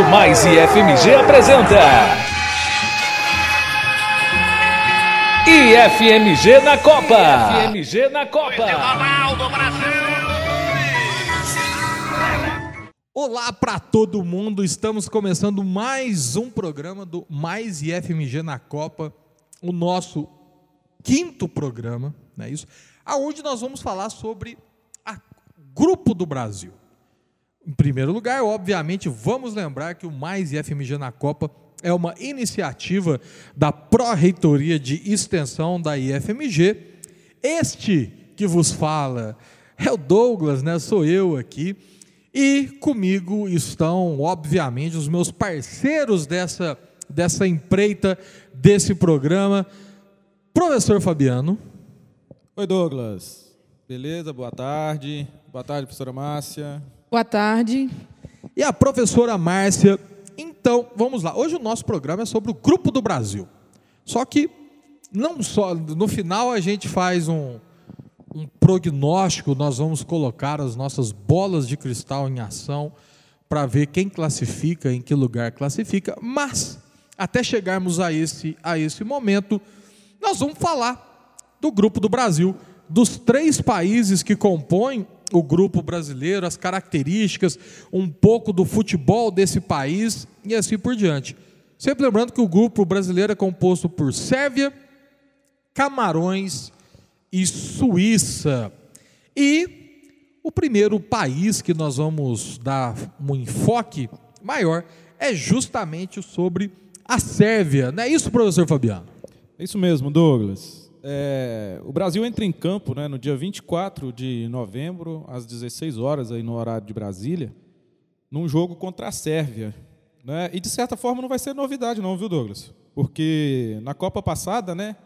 Rádio Mais e FMG apresenta IFMG na Copa. IFMG na Copa. Olá para todo mundo, estamos começando mais um programa do Mais IFMG na Copa, o nosso quinto programa, não é isso? Aonde nós vamos falar sobre a Grupo do Brasil. Em primeiro lugar, obviamente, vamos lembrar que o Mais IFMG na Copa é uma iniciativa da Pró-Reitoria de Extensão da IFMG. Este que vos fala é o Douglas, né? Sou eu aqui. E comigo estão, obviamente, os meus parceiros dessa, dessa empreita, desse programa. Professor Fabiano. Oi, Douglas. Beleza? Boa tarde. Boa tarde, professora Márcia. Boa tarde. E a professora Márcia. Então, vamos lá. Hoje o nosso programa é sobre o Grupo do Brasil. Só que não só no final a gente faz um, um prognóstico, nós vamos colocar as nossas bolas de cristal em ação para ver quem classifica, em que lugar classifica, mas até chegarmos a esse, a esse momento, nós vamos falar do Grupo do Brasil, dos três países que compõem o grupo brasileiro, as características, um pouco do futebol desse país e assim por diante. Sempre lembrando que o grupo brasileiro é composto por Sérvia, Camarões e Suíça. E o primeiro país que nós vamos dar um enfoque maior é justamente sobre a Sérvia. Não é isso, professor Fabiano? É isso mesmo, Douglas. É, o Brasil entra em campo né, no dia 24 de novembro, às 16 horas, aí no horário de Brasília, num jogo contra a Sérvia. Né? E, de certa forma, não vai ser novidade não, viu, Douglas? Porque na Copa passada, né,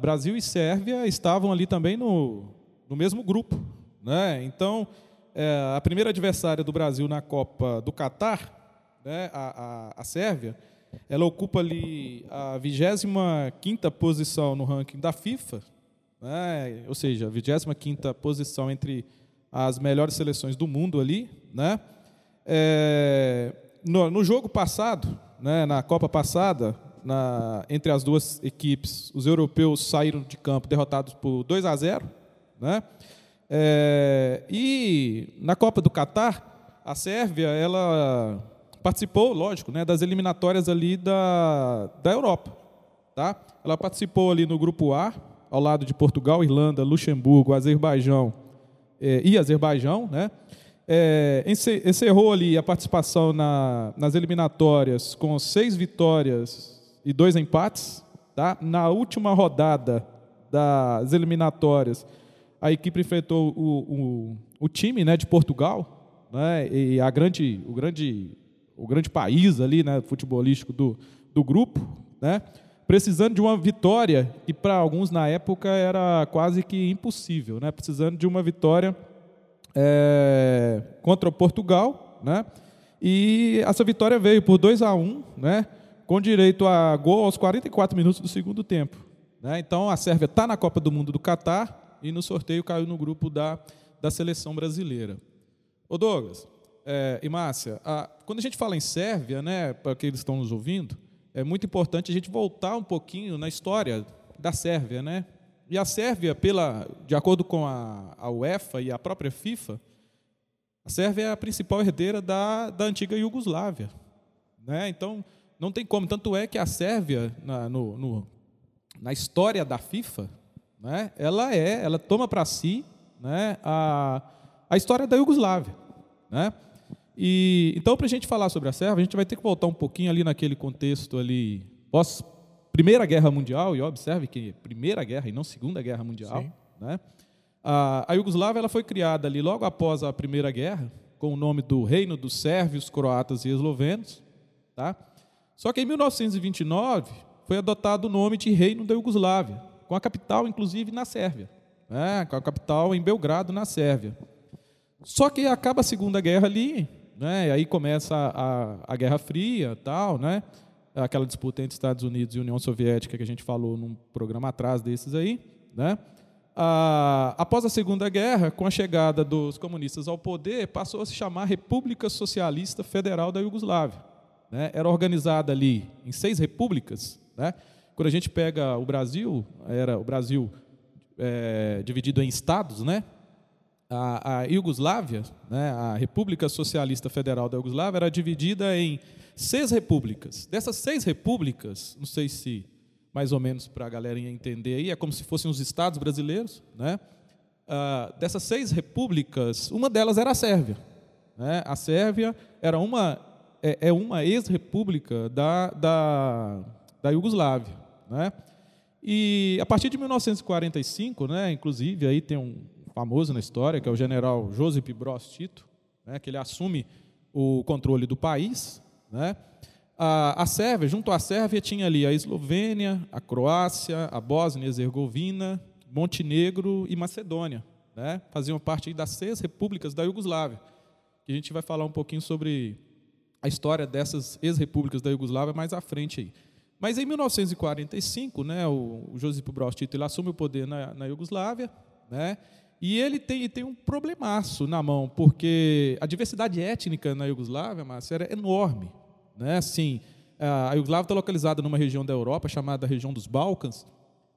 Brasil e Sérvia estavam ali também no, no mesmo grupo. Né? Então, é, a primeira adversária do Brasil na Copa do Catar, né, a, a, a Sérvia, ela ocupa ali a 25ª posição no ranking da FIFA, né? ou seja, a 25ª posição entre as melhores seleções do mundo ali. Né? É, no, no, jogo passado, né, na Copa passada, na, entre as duas equipes, os europeus saíram de campo derrotados por 2 a 0. Né? É, e na Copa do Catar, a Sérvia ela participou, lógico, né, das eliminatórias ali da, da Europa. Tá? Ela participou ali no grupo A, ao lado de Portugal, Irlanda, Luxemburgo, Azerbaijão eh, e Azerbaijão. Né? É, encerrou ali a participação na, nas eliminatórias com seis vitórias e dois empates. Tá? Na última rodada das eliminatórias, a equipe enfrentou o, o, o time né, de Portugal, né, e a grande, o grande o grande país ali, né, futebolístico do, do grupo, né, precisando de uma vitória que para alguns na época era quase que impossível, né, precisando de uma vitória é, contra o Portugal, né, e essa vitória veio por 2 a 1, um, né, com direito a gol aos 44 minutos do segundo tempo. Né, então a Sérvia está na Copa do Mundo do Catar e no sorteio caiu no grupo da, da seleção brasileira. Ô Douglas, é, e Márcia, a, quando a gente fala em Sérvia, né, para que estão nos ouvindo, é muito importante a gente voltar um pouquinho na história da Sérvia, né? E a Sérvia, pela, de acordo com a, a UEFA e a própria FIFA, a Sérvia é a principal herdeira da, da antiga Iugoslávia, né? Então não tem como. Tanto é que a Sérvia na, no, no, na história da FIFA, né? Ela é, ela toma para si, né? A, a história da Iugoslávia, né? E então para a gente falar sobre a Sérvia, a gente vai ter que voltar um pouquinho ali naquele contexto ali pós Primeira Guerra Mundial e observe que Primeira Guerra e não Segunda Guerra Mundial, Sim. né? A, a Iugoslávia ela foi criada ali logo após a Primeira Guerra com o nome do Reino dos Sérvios, Croatas e Eslovenos, tá? Só que em 1929 foi adotado o nome de Reino da Iugoslávia, com a capital inclusive na Sérvia, né? com a capital em Belgrado, na Sérvia. Só que acaba a Segunda Guerra ali, né? E aí começa a, a Guerra Fria, tal, né? Aquela disputa entre Estados Unidos e União Soviética que a gente falou num programa atrás desses aí, né? Ah, após a Segunda Guerra, com a chegada dos comunistas ao poder, passou a se chamar República Socialista Federal da Iugoslávia. Né? Era organizada ali em seis repúblicas. Né? Quando a gente pega o Brasil, era o Brasil é, dividido em estados, né? A, a Iugoslávia, né, a República Socialista Federal da Iugoslávia, era dividida em seis repúblicas. Dessas seis repúblicas, não sei se mais ou menos para a galera entender aí, é como se fossem os estados brasileiros, né? Ah, dessas seis repúblicas, uma delas era a Sérvia. Né? A Sérvia era uma é, é uma ex-república da, da, da Iugoslávia, né? E a partir de 1945, né, inclusive aí tem um famoso na história que é o general Josip Broz Tito, né, que ele assume o controle do país, né? A, a Sérvia, junto à Sérvia, tinha ali a Eslovênia, a Croácia, a Bósnia e Herzegovina, Montenegro e Macedônia. Né? Faziam parte das seis repúblicas da Iugoslávia. Que a gente vai falar um pouquinho sobre a história dessas ex-repúblicas da Iugoslávia mais à frente. Aí. Mas em 1945, né, o, o Josip Broz Tito ele assume o poder na, na Iugoslávia, né, e ele tem, tem um problemaço na mão, porque a diversidade étnica na Iugoslávia, Márcio, era enorme. Né? Assim, a Iugoslávia está localizada numa região da Europa chamada região dos Balcãs,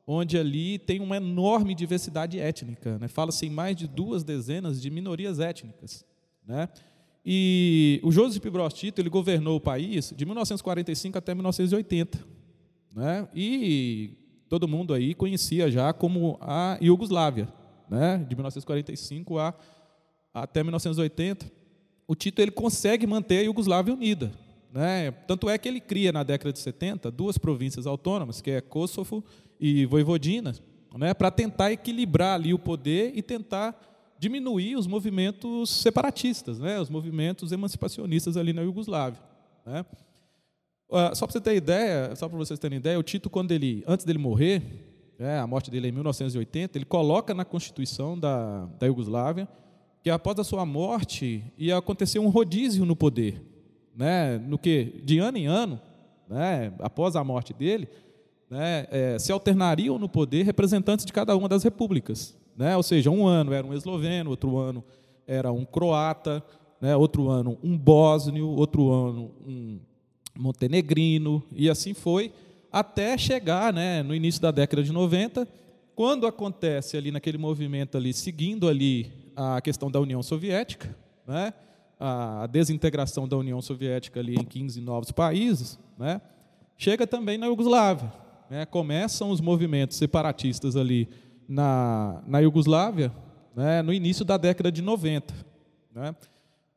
onde ali tem uma enorme diversidade étnica. Né? Fala-se em mais de duas dezenas de minorias étnicas. Né? E o Josip Broz Tito ele governou o país de 1945 até 1980. Né? E todo mundo aí conhecia já como a Iugoslávia, né? de 1945 a, até 1980. O Tito ele consegue manter a Iugoslávia unida. Né? Tanto é que ele cria, na década de 70, duas províncias autônomas, que é Kosovo e Voivodina, né? para tentar equilibrar ali o poder e tentar diminuir os movimentos separatistas, né? os movimentos emancipacionistas ali na Iugoslávia. Né? Uh, só para você ter ideia, só para vocês terem ideia, o Tito, quando ele, antes dele morrer, né, a morte dele é em 1980, ele coloca na Constituição da, da Iugoslávia que após a sua morte ia acontecer um rodízio no poder né, no que de ano em ano, né, após a morte dele, né, é, se alternariam no poder representantes de cada uma das repúblicas, né, ou seja, um ano era um esloveno, outro ano era um croata, né, outro ano um bósnio, outro ano um montenegrino e assim foi até chegar, né, no início da década de 90, quando acontece ali naquele movimento ali seguindo ali a questão da União Soviética, né, a desintegração da União Soviética ali em 15 novos países, né, chega também na Iugoslávia. Né, começam os movimentos separatistas ali na, na Iugoslávia né, no início da década de 90. Né.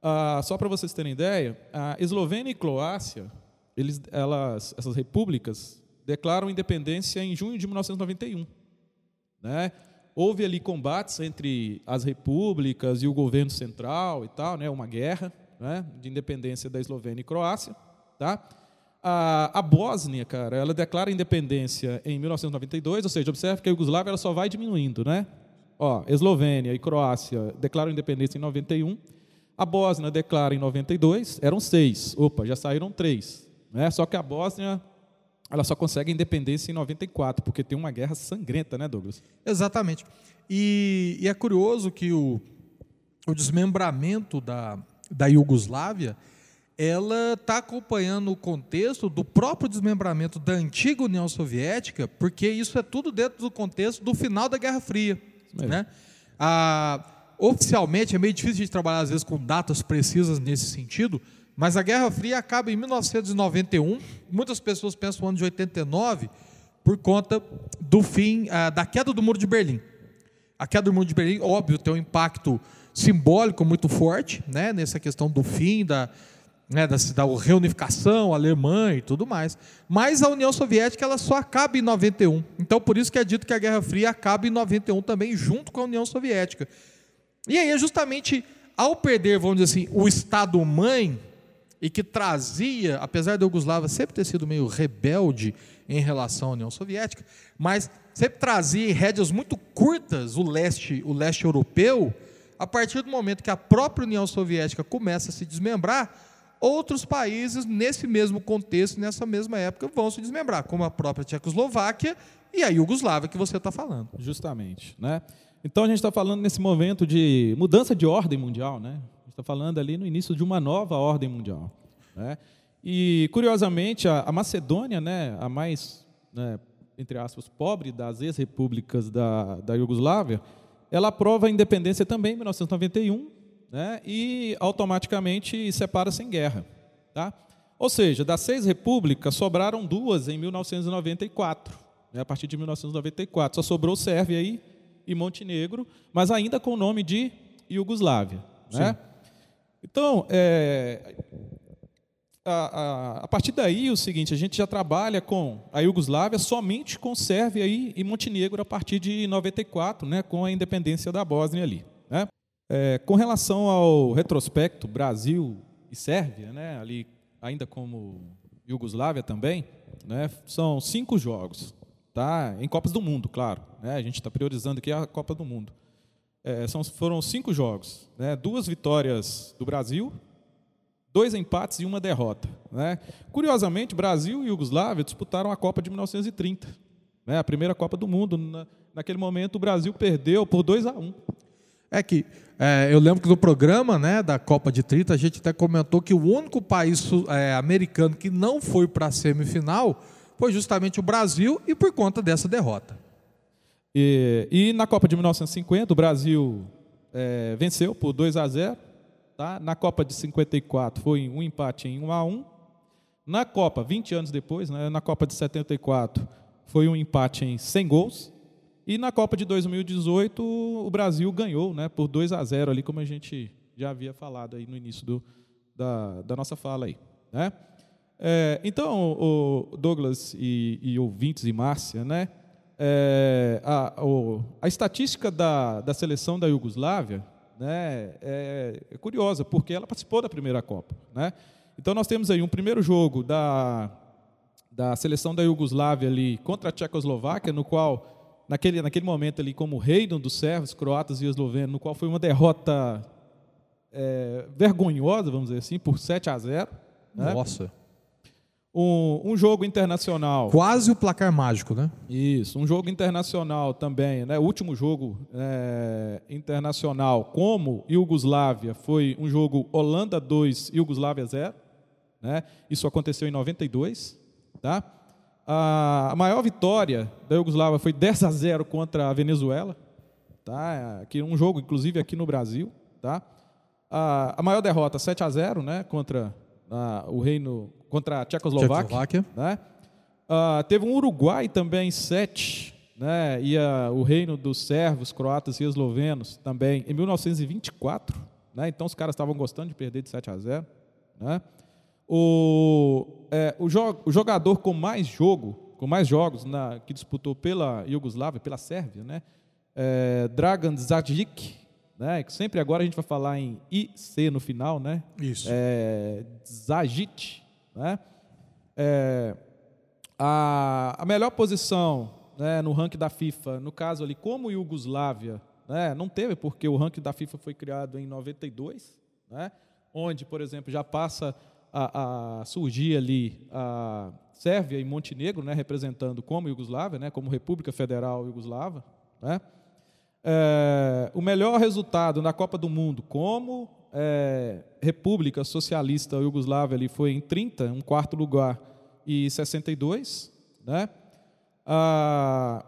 Ah, só para vocês terem ideia, a Eslovênia e Croácia, eles, elas, essas repúblicas, declaram independência em junho de 1991. Né? houve ali combates entre as repúblicas e o governo central e tal, né, uma guerra né, de independência da Eslovênia e Croácia. Tá? A, a Bósnia, cara, ela declara independência em 1992, ou seja, observe que a Iugoslávia ela só vai diminuindo. Né? Ó, Eslovênia e Croácia declaram independência em 91, a Bósnia declara em 92, eram seis, opa, já saíram três. Né? Só que a Bósnia ela só consegue independência em 94, porque tem uma guerra sangrenta, né, Douglas? Exatamente. E, e é curioso que o, o desmembramento da, da Iugoslávia ela está acompanhando o contexto do próprio desmembramento da antiga União Soviética, porque isso é tudo dentro do contexto do final da Guerra Fria. É. Né? Ah, oficialmente, é meio difícil de trabalhar, às vezes, com datas precisas nesse sentido, mas a Guerra Fria acaba em 1991. Muitas pessoas pensam no ano de 89 por conta do fim, ah, da queda do Muro de Berlim. A queda do Muro de Berlim, óbvio, tem um impacto simbólico muito forte, né, nessa questão do fim da, né, da, da reunificação alemã e tudo mais. Mas a União Soviética ela só acaba em 91. Então, por isso que é dito que a Guerra Fria acaba em 91 também, junto com a União Soviética. E aí é justamente ao perder, vamos dizer assim, o Estado-mãe, e que trazia, apesar da Yugoslávia sempre ter sido meio rebelde em relação à União Soviética, mas sempre trazia em rédeas muito curtas o leste, o leste europeu, a partir do momento que a própria União Soviética começa a se desmembrar, outros países, nesse mesmo contexto, nessa mesma época, vão se desmembrar, como a própria Tchecoslováquia e a Iugoslávia que você está falando. Justamente. Né? Então a gente está falando nesse momento de mudança de ordem mundial. Né? Está falando ali no início de uma nova ordem mundial. Né? E, curiosamente, a, a Macedônia, né, a mais, né, entre aspas, pobre das ex-repúblicas da, da Iugoslávia, ela aprova a independência também em 1991 né, e automaticamente separa-se em guerra. Tá? Ou seja, das seis repúblicas, sobraram duas em 1994, né, a partir de 1994. Só sobrou Sérvia aí e Montenegro, mas ainda com o nome de Iugoslávia. Né? Então, é, a, a, a, partir daí, o seguinte, a gente já trabalha com a Iugoslávia somente com Sérvia e, e Montenegro a partir de 94, né, com a independência da Bósnia ali. Né? É, com relação ao retrospecto Brasil e Sérvia, né, ali ainda como Iugoslávia também, né, são cinco jogos, tá? em Copas do Mundo, claro. Né, a gente está priorizando aqui a Copa do Mundo. É, são, foram cinco jogos, né, duas vitórias do Brasil, dois empates e uma derrota. Né? Curiosamente, Brasil e Iugoslávia disputaram a Copa de 1930, né? a primeira Copa do Mundo. Na, naquele momento, o Brasil perdeu por 2 a 1 É que é, eu lembro que no programa né, da Copa de 30 a gente até comentou que o único país é, americano que não foi para a semifinal foi justamente o Brasil e por conta dessa derrota. E, e na Copa de 1950 o Brasil é, venceu por 2 a 0 Tá? Na Copa de 54 foi um empate em 1 a 1. Na Copa, 20 anos depois, né, na Copa de 74, foi um empate em 100 gols. E na Copa de 2018, o Brasil ganhou né, por 2 a 0 ali, como a gente já havia falado aí no início do, da, da nossa fala aí. Né? É, então, Douglas e, e, ouvintes e Márcia, né, é, a, o, a estatística da, da seleção da Iugoslávia né, é, é curiosa, porque ela participou da primeira Copa. Né? Então nós temos aí um primeiro jogo da, da seleção da Iugoslávia ali contra a Tchecoslováquia, no qual, naquele, naquele momento ali, como reino dos servos, croatas e eslovenos, no qual foi uma derrota é, vergonhosa, vamos dizer assim, por 7 a 0. Né? Nossa um, um, jogo internacional. Quase o placar mágico, né? Isso, um jogo internacional também, né? O último jogo é, internacional, como Iugoslávia, foi um jogo Holanda 2, Iugoslávia 0. Né? Isso aconteceu em 92. Tá? A, a maior vitória da Iugoslávia foi 10 a 0 contra a Venezuela. Tá? Aqui, um jogo, inclusive, aqui no Brasil. Tá? A, a maior derrota, 7 a 0 né? contra a, o Reino contra a Tchecoslováquia. Tchecoslováquia. Né? Uh, teve um Uruguai também, 7, né? e a, o reino dos servos, croatas e eslovenos também, em 1924. Né? Então os caras estavam gostando de perder de 7 a 0. Né? O, é, o, jo o, jogador com mais jogo, com mais jogos na, que disputou pela Iugoslávia, pela Sérvia, né? É, Dragan Zajic, né? Sempre agora a gente vai falar em IC no final, né? Isso. É, Zajic, né? É, a, a melhor posição né, no ranking da FIFA, no caso ali, como Iugoslávia, né, não teve, porque o ranking da FIFA foi criado em 92, né, onde, por exemplo, já passa a, a surgir ali a Sérvia e Montenegro, né, representando como Iugoslávia, né, como República Federal Iugoslava. Né. É, o melhor resultado na Copa do Mundo, como é, República Socialista Iugoslávia ali foi em 30, um quarto lugar, e 62. Né? Ah,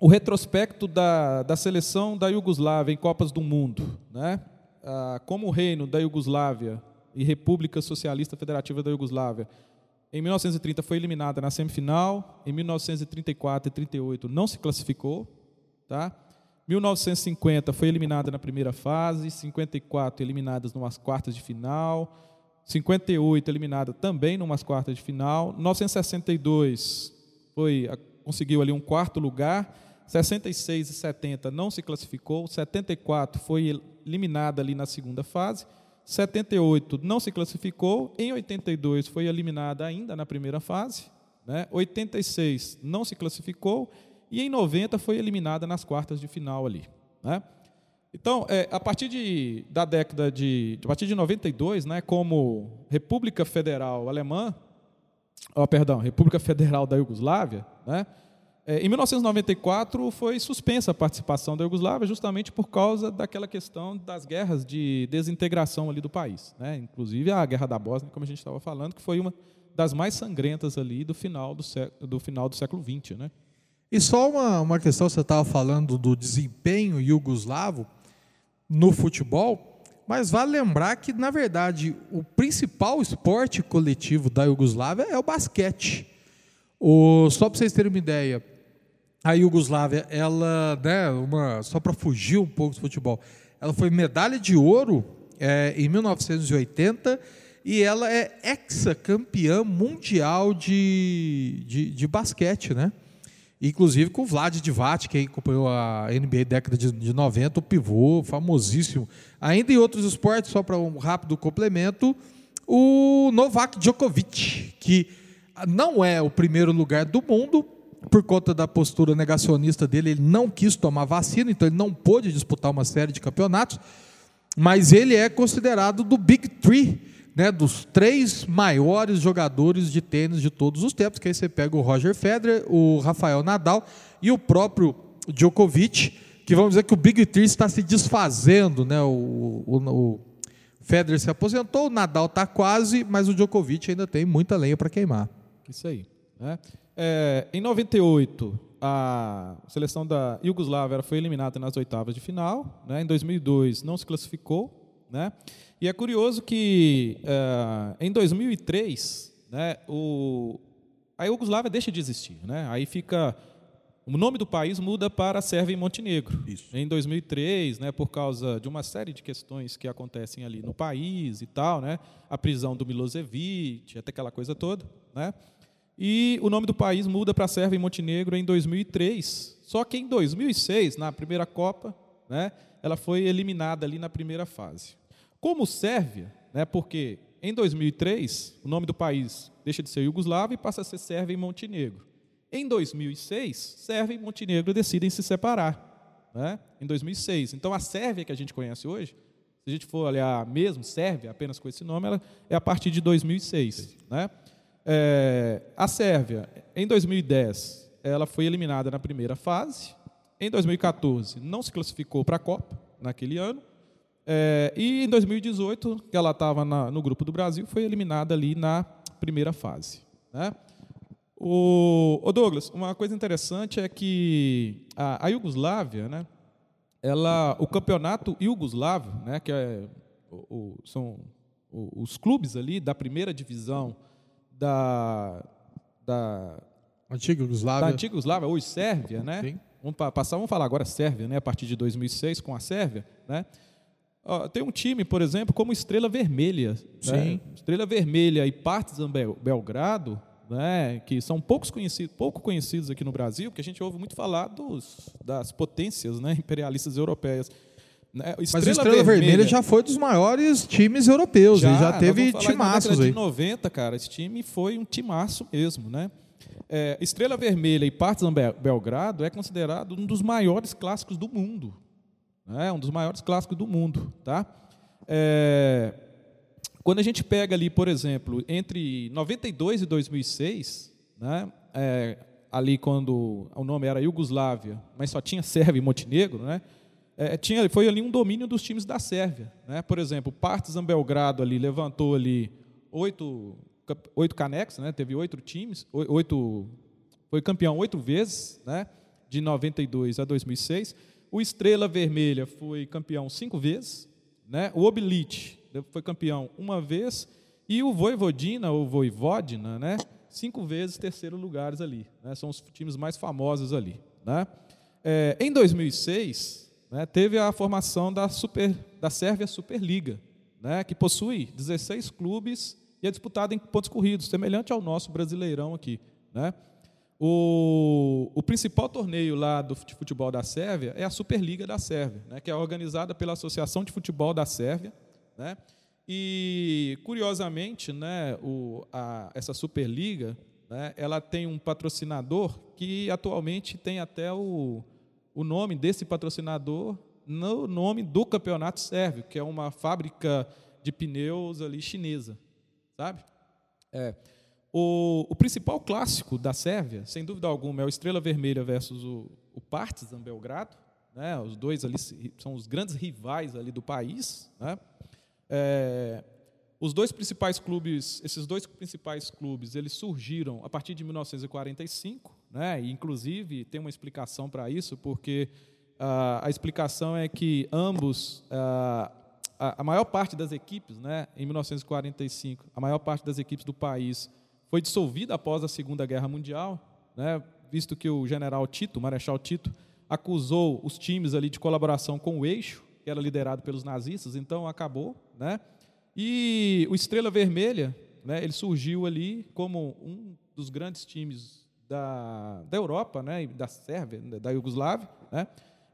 o retrospecto da, da seleção da Iugoslávia em Copas do Mundo. Né? Ah, como o reino da Iugoslávia e República Socialista Federativa da Iugoslávia, em 1930 foi eliminada na semifinal, em 1934 e 38 não se classificou. Tá? 1950 foi eliminada na primeira fase, 54 eliminadas numas quartas de final, 58 eliminada também numas quartas de final, 1962 foi conseguiu ali um quarto lugar, 66 e 70 não se classificou, 74 foi eliminada ali na segunda fase, 78 não se classificou, em 82 foi eliminada ainda na primeira fase, né? 86 não se classificou e em 90 foi eliminada nas quartas de final ali. Né? Então, é, a partir de, da década de, a partir de 92, né, como República Federal Alemã, oh, perdão, República Federal da Iugoslávia, né, é, em 1994 foi suspensa a participação da Iugoslávia justamente por causa daquela questão das guerras de desintegração ali do país, né, inclusive a Guerra da Bósnia, como a gente estava falando, que foi uma das mais sangrentas ali do final do, século, do final do século XX, né? E só uma, uma questão, você estava falando do desempenho iugoslavo no futebol, mas vale lembrar que, na verdade, o principal esporte coletivo da Iugoslávia é o basquete. O, só para vocês terem uma ideia, a Iugoslávia, ela, né, uma, só para fugir um pouco do futebol, ela foi medalha de ouro é, em 1980 e ela é ex-campeã mundial de, de, de basquete, né? Inclusive com o Vlad Divac, que acompanhou a NBA década de, de 90, o pivô, famosíssimo. Ainda em outros esportes, só para um rápido complemento, o Novak Djokovic, que não é o primeiro lugar do mundo, por conta da postura negacionista dele, ele não quis tomar vacina, então ele não pôde disputar uma série de campeonatos, mas ele é considerado do Big Three né, dos três maiores jogadores de tênis de todos os tempos, que aí você pega o Roger Federer, o Rafael Nadal e o próprio Djokovic, que vamos dizer que o Big Three está se desfazendo, né? O, o, o Federer se aposentou, o Nadal está quase, mas o Djokovic ainda tem muita lenha para queimar. Isso aí. Né? É, em 98, a seleção da Iugoslávia foi eliminada nas oitavas de final. Né? Em 2002, não se classificou. Né? E é curioso que uh, em 2003, né, o, a Iugoslávia deixa de existir. Né? Aí fica. O nome do país muda para Sérvia e Montenegro. Isso. Em 2003, né, por causa de uma série de questões que acontecem ali no país e tal, né, a prisão do Milosevic, até aquela coisa toda. Né, e o nome do país muda para Sérvia e Montenegro em 2003. Só que em 2006, na primeira Copa, né, ela foi eliminada ali na primeira fase. Como Sérvia, né, porque em 2003 o nome do país deixa de ser Iugoslávia e passa a ser Sérvia e Montenegro. Em 2006, Sérvia e Montenegro decidem se separar, né, em 2006. Então a Sérvia que a gente conhece hoje, se a gente for olhar mesmo Sérvia, apenas com esse nome, ela é a partir de 2006. Né? É, a Sérvia, em 2010, ela foi eliminada na primeira fase. Em 2014, não se classificou para a Copa naquele ano. É, e em 2018, que ela estava no grupo do Brasil, foi eliminada ali na primeira fase. Né? O, o, Douglas, uma coisa interessante é que a, a Iugoslávia, né, ela, o campeonato iugoslavo, né, que é, o, o, são os clubes ali da primeira divisão da, da antiga Iugoslávia, da antiga Iugoslávia hoje Sérvia, né? Sim. Vamos passar, vamos falar agora Sérvia, né? A partir de 2006 com a Sérvia, né? Tem um time, por exemplo, como Estrela Vermelha. Né? Estrela Vermelha e Partizan Belgrado, né? que são poucos conhecidos, pouco conhecidos aqui no Brasil, porque a gente ouve muito falar dos, das potências né? imperialistas europeias. Né? Estrela Mas o Estrela Vermelha, Vermelha, já foi dos maiores times europeus, já, já teve timaços aí. de 90, cara, esse time foi um timaço mesmo, né? É, Estrela Vermelha e Partizan Belgrado é considerado um dos maiores clássicos do mundo né? um dos maiores clássicos do mundo. Tá? É, quando a gente pega ali, por exemplo, entre 92 e 2006, né? É, ali quando o nome era Iugoslávia, mas só tinha Sérvia e Montenegro, né? É, tinha, foi ali um domínio dos times da Sérvia. Né? Por exemplo, Partizan Belgrado ali levantou ali oito, oito canecos, né? teve oito times, oito, foi campeão oito vezes, né? de 92 a 2006. O Estrela Vermelha foi campeão cinco vezes, né? o Oblite foi campeão uma vez, e o Voivodina, ou Voivodina, né? cinco vezes terceiro lugares ali. Né? São os times mais famosos ali. Né? É, em 2006, né, teve a formação da, Super, da Sérvia Superliga, né, que possui 16 clubes e é disputada em pontos corridos, semelhante ao nosso brasileirão aqui. Né? O, o, principal torneio lá do futebol da Sérvia é a Superliga da Sérvia, né, que é organizada pela Associação de Futebol da Sérvia. Né, e, curiosamente, né, o, a, essa Superliga né, ela tem um patrocinador que atualmente tem até o, o nome desse patrocinador no nome do campeonato sérvio, que é uma fábrica de pneus ali chinesa, sabe? É. O, o, principal clássico da Sérvia, sem dúvida alguma, é o Estrela Vermelha versus o, o Partizan Belgrado. Né? Os dois ali são os grandes rivais ali do país. Né? É, os dois principais clubes, esses dois principais clubes, eles surgiram a partir de 1945, né? E, inclusive tem uma explicação para isso, porque uh, a explicação é que ambos, uh, a, a, maior parte das equipes, né, em 1945, a maior parte das equipes do país foi dissolvida após a Segunda Guerra Mundial, né? Visto que o General Tito, o Marechal Tito, acusou os times ali de colaboração com o Eixo, que era liderado pelos nazistas, então acabou, né? E o Estrela Vermelha, né, ele surgiu ali como um dos grandes times da, da Europa, né, da Sérvia, da Iugoslávia, né?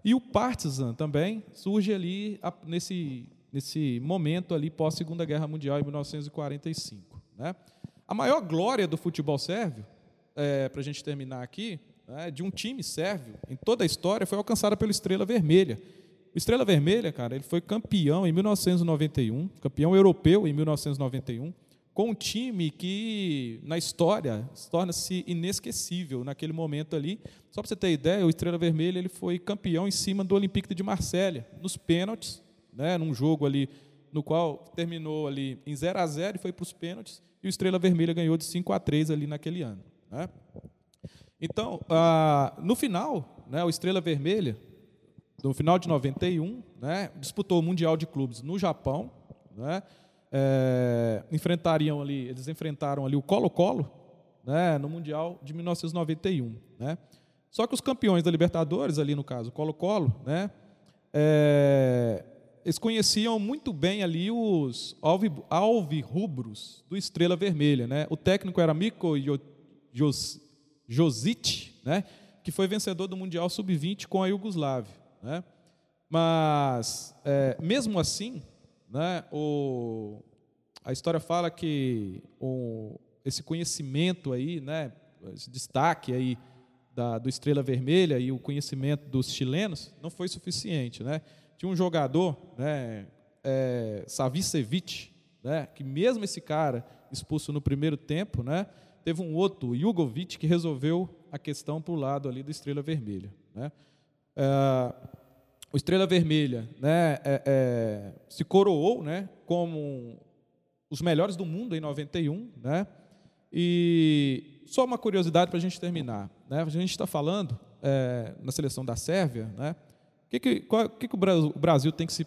E o Partizan também surge ali nesse nesse momento ali pós Segunda Guerra Mundial em 1945, né? A maior glória do futebol sérvio, é, para a gente terminar aqui, né, de um time sérvio em toda a história foi alcançada pelo Estrela Vermelha, o Estrela Vermelha, cara, ele foi campeão em 1991, campeão europeu em 1991, com um time que, na história, torna-se inesquecível naquele momento ali. Só para você ter ideia, o Estrela Vermelha ele foi campeão em cima do Olympique de Marselha, nos pênaltis, né, num jogo ali no qual terminou ali em 0 a 0 e foi para os pênaltis, e o Estrela Vermelha ganhou de 5 a 3 ali naquele ano. Né? Então, ah, no final, né, o Estrela Vermelha no final de 91, né, disputou o Mundial de Clubes no Japão, né, é, enfrentariam ali, eles enfrentaram ali o Colo-Colo, né, no Mundial de 1991, né. Só que os campeões da Libertadores ali no caso, Colo-Colo, né, é, eles conheciam muito bem ali os alvirrubros do Estrela Vermelha, né. O técnico era Miko Josic, né, que foi vencedor do Mundial Sub-20 com a Iugoslávia. Né? Mas, é, mesmo assim, né, o, a história fala que o, esse conhecimento aí, né, esse destaque aí da, do Estrela Vermelha e o conhecimento dos chilenos não foi suficiente. Né? Tinha um jogador, né, é, Savicevic, né, que mesmo esse cara expulso no primeiro tempo, né, teve um outro, Jugovic, que resolveu a questão para o lado ali do Estrela Vermelha. Né? É, o Estrela Vermelha né, é, é, se coroou né, como os melhores do mundo em 91. Né, e só uma curiosidade para a gente terminar. Né, a gente está falando é, na seleção da Sérvia, né, que, que, qual, que, que o Brasil tem que se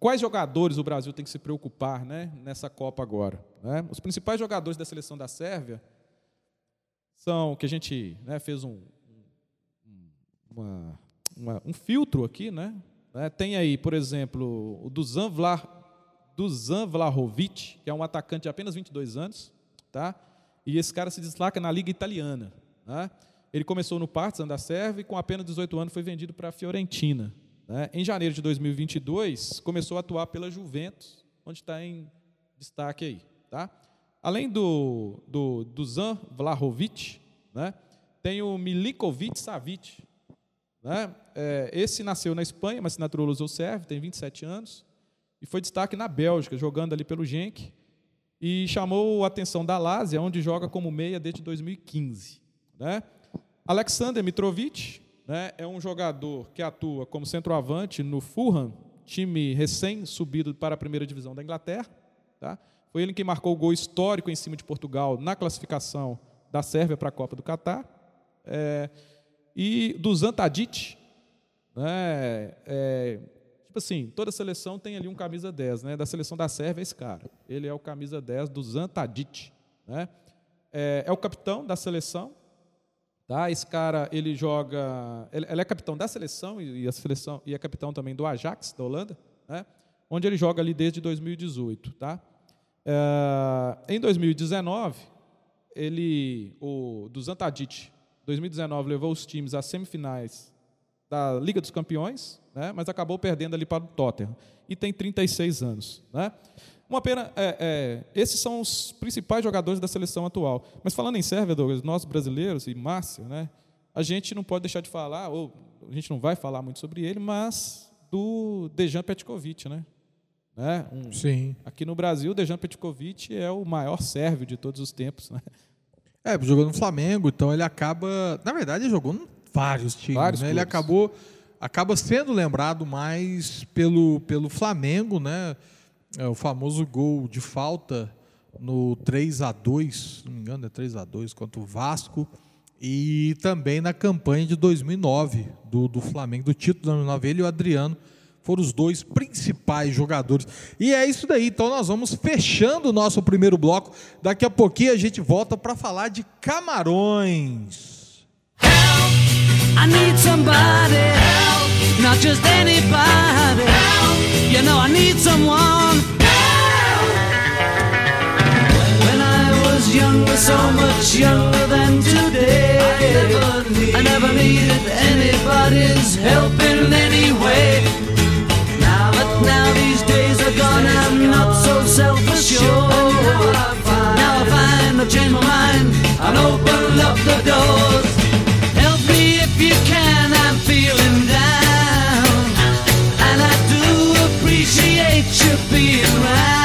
quais jogadores o Brasil tem que se preocupar né, nessa Copa agora? Né? Os principais jogadores da seleção da Sérvia são que a gente né, fez um, uma, uma, um filtro aqui, né? É, tem aí, por exemplo, o Dusan, Vla, Vlahovic, que é um atacante de apenas 22 anos, tá? E esse cara se destaca na liga italiana, né? Ele começou no Partizan da Sérvia e com apenas 18 anos foi vendido para a Fiorentina. Né? Em janeiro de 2022 começou a atuar pela Juventus, onde está em destaque aí, tá? Além do do Dusan Vlahovic, né? Tem o Milikovic Savic, né? É, esse nasceu na Espanha, mas se naturalizou sérvio, tem 27 anos, e foi destaque na Bélgica, jogando ali pelo Genk, e chamou a atenção da Lásia, onde joga como meia desde 2015. Né? Alexander Mitrovic né, é um jogador que atua como centroavante no Fulham, time recém-subido para a primeira divisão da Inglaterra. Tá? Foi ele quem marcou o gol histórico em cima de Portugal na classificação da Sérvia para a Copa do Catar. É, e do Zantadit, né, é, tipo assim, toda seleção tem ali um camisa 10, né, da seleção da Sérvia é esse cara, ele é o camisa 10 do Zantadit, né, é, é o capitão da seleção, tá, esse cara, ele joga, ele, ele é capitão da seleção e, e, a seleção, e é capitão também do Ajax, da Holanda, né, onde ele joga ali desde 2018, tá, é, em 2019, ele, o, do Zantadit, 2019 levou os times às semifinais da Liga dos Campeões, né, mas acabou perdendo ali para o Tottenham. E tem 36 anos. Né? Uma pena, é, é, esses são os principais jogadores da seleção atual. Mas falando em Sérvia, Douglas, nós brasileiros e Márcia, né, a gente não pode deixar de falar, ou a gente não vai falar muito sobre ele, mas do Dejan Petkovic, né? né? Um, Sim. Aqui no Brasil, o Dejan Petkovic é o maior sérvio de todos os tempos, né? É, jogou no Flamengo, então ele acaba. Na verdade, ele jogou em vários times. Vários né? Ele acabou. Acaba sendo lembrado mais pelo, pelo Flamengo, né? É, o famoso gol de falta no 3 a 2 se não me engano, é 3 a 2 contra o Vasco. E também na campanha de 2009 do, do Flamengo, do título de 2009. Ele e o Adriano foram os dois principais jogadores. E é isso daí. Então nós vamos fechando o nosso primeiro bloco. Daqui a pouquinho a gente volta para falar de Camarões. Help, not just anybody help. You know I need someone When I was younger, so much younger than today, I never, needed anybody's help in any way. Now, but now these days are gone, I'm not so self-assured. Now I find I've changed my mind and opened up the doors. Help me if you can, I'm feeling to be around.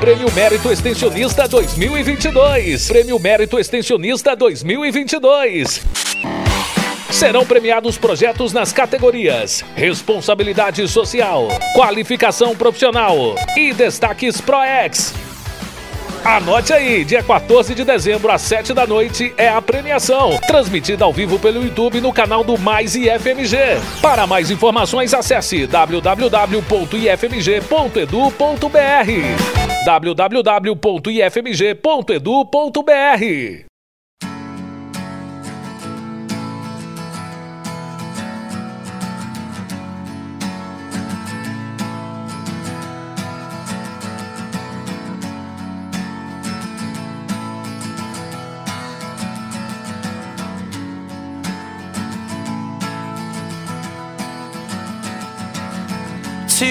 Prêmio Mérito Extensionista 2022. Prêmio Mérito Extensionista 2022. Serão premiados projetos nas categorias Responsabilidade Social, Qualificação Profissional e Destaques ProEx. Anote aí, dia 14 de dezembro às 7 da noite é a premiação, transmitida ao vivo pelo YouTube no canal do Mais IFMG. Para mais informações, acesse www.ifmg.edu.br. www.ifmg.edu.br.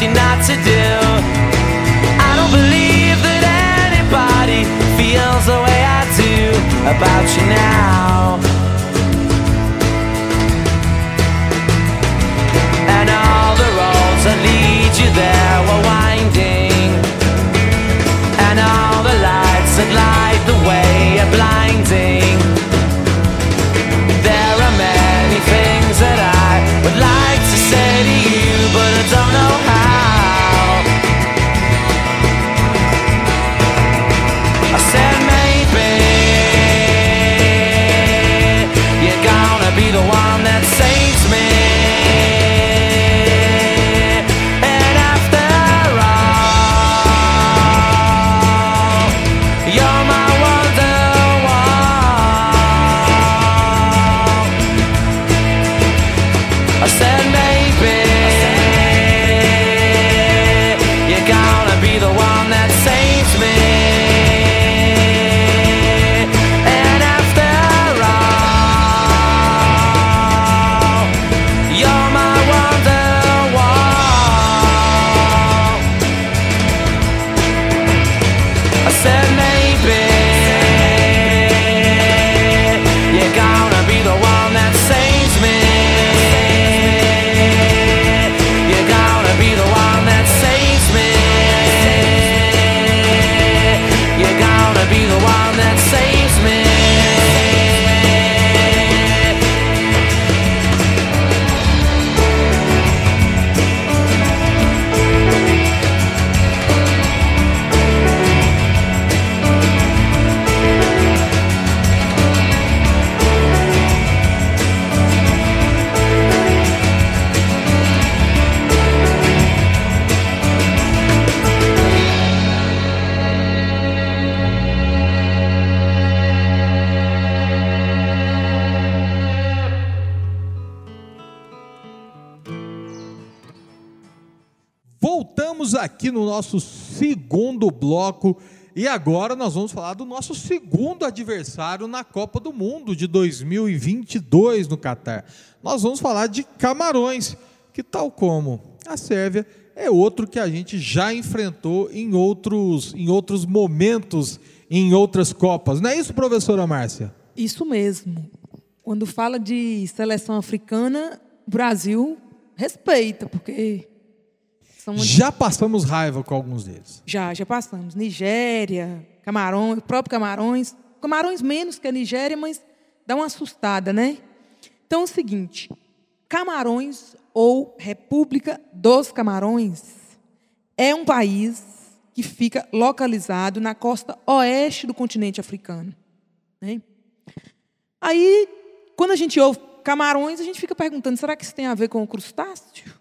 You're not to do. I don't believe that anybody feels the way I do about you now. And all the roads that lead you there were winding. And all the lights that light the way nosso segundo bloco e agora nós vamos falar do nosso segundo adversário na Copa do Mundo de 2022 no Catar. Nós vamos falar de Camarões, que tal como a Sérvia é outro que a gente já enfrentou em outros, em outros momentos, em outras Copas. Não é isso, professora Márcia? Isso mesmo. Quando fala de seleção africana, Brasil respeita, porque são Já passamos raiva com alguns deles. já já passamos. Nigéria, Camarões, próprio Camarões, Camarões menos que a Nigéria, mas dá uma assustada, né? Então é o seguinte, Camarões ou República dos Camarões é um país que fica localizado na costa oeste do continente africano. Né? Aí, quando a gente ouve camarões, a gente fica perguntando: será que isso tem a ver com o crustáceo?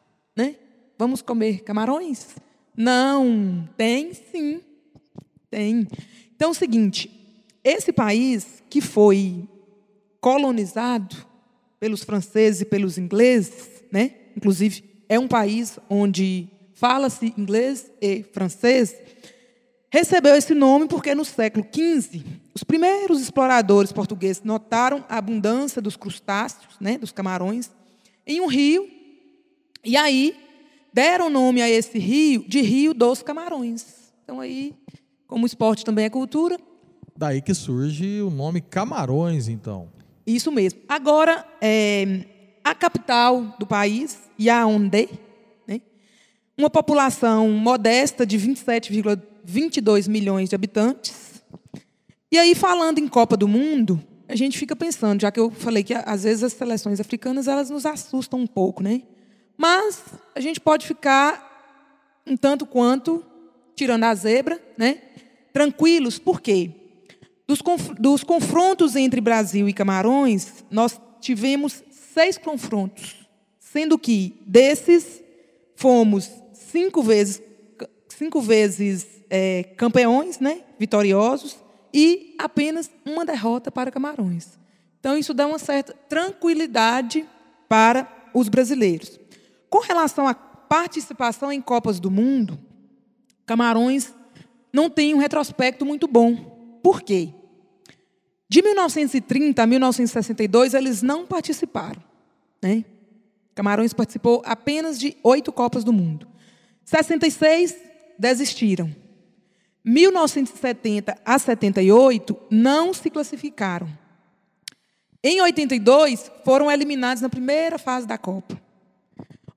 Vamos comer camarões? Não, tem sim. Tem. Então é o seguinte: esse país que foi colonizado pelos franceses e pelos ingleses, né? inclusive é um país onde fala-se inglês e francês, recebeu esse nome porque no século XV, os primeiros exploradores portugueses notaram a abundância dos crustáceos, né, dos camarões, em um rio, e aí deram nome a esse rio de Rio dos Camarões. Então aí, como esporte também é cultura, Daí que surge o nome Camarões, então. Isso mesmo. Agora, é, a capital do país, Yaoundé, né, uma população modesta de 27,22 milhões de habitantes. E aí, falando em Copa do Mundo, a gente fica pensando, já que eu falei que às vezes as seleções africanas elas nos assustam um pouco, né? Mas a gente pode ficar um tanto quanto tirando a zebra, né? Tranquilos, por quê? Dos, conf- dos confrontos entre Brasil e Camarões, nós tivemos seis confrontos, sendo que desses fomos cinco vezes, cinco vezes é, campeões, né, vitoriosos, e apenas uma derrota para Camarões. Então, isso dá uma certa tranquilidade para os brasileiros. Com relação à participação em Copas do Mundo, Camarões não tem um retrospecto muito bom. Por quê? De 1930 a 1962, eles não participaram. Né? Camarões participou apenas de oito Copas do Mundo. 66 desistiram. 1970 a 78 não se classificaram. Em 82 foram eliminados na primeira fase da Copa.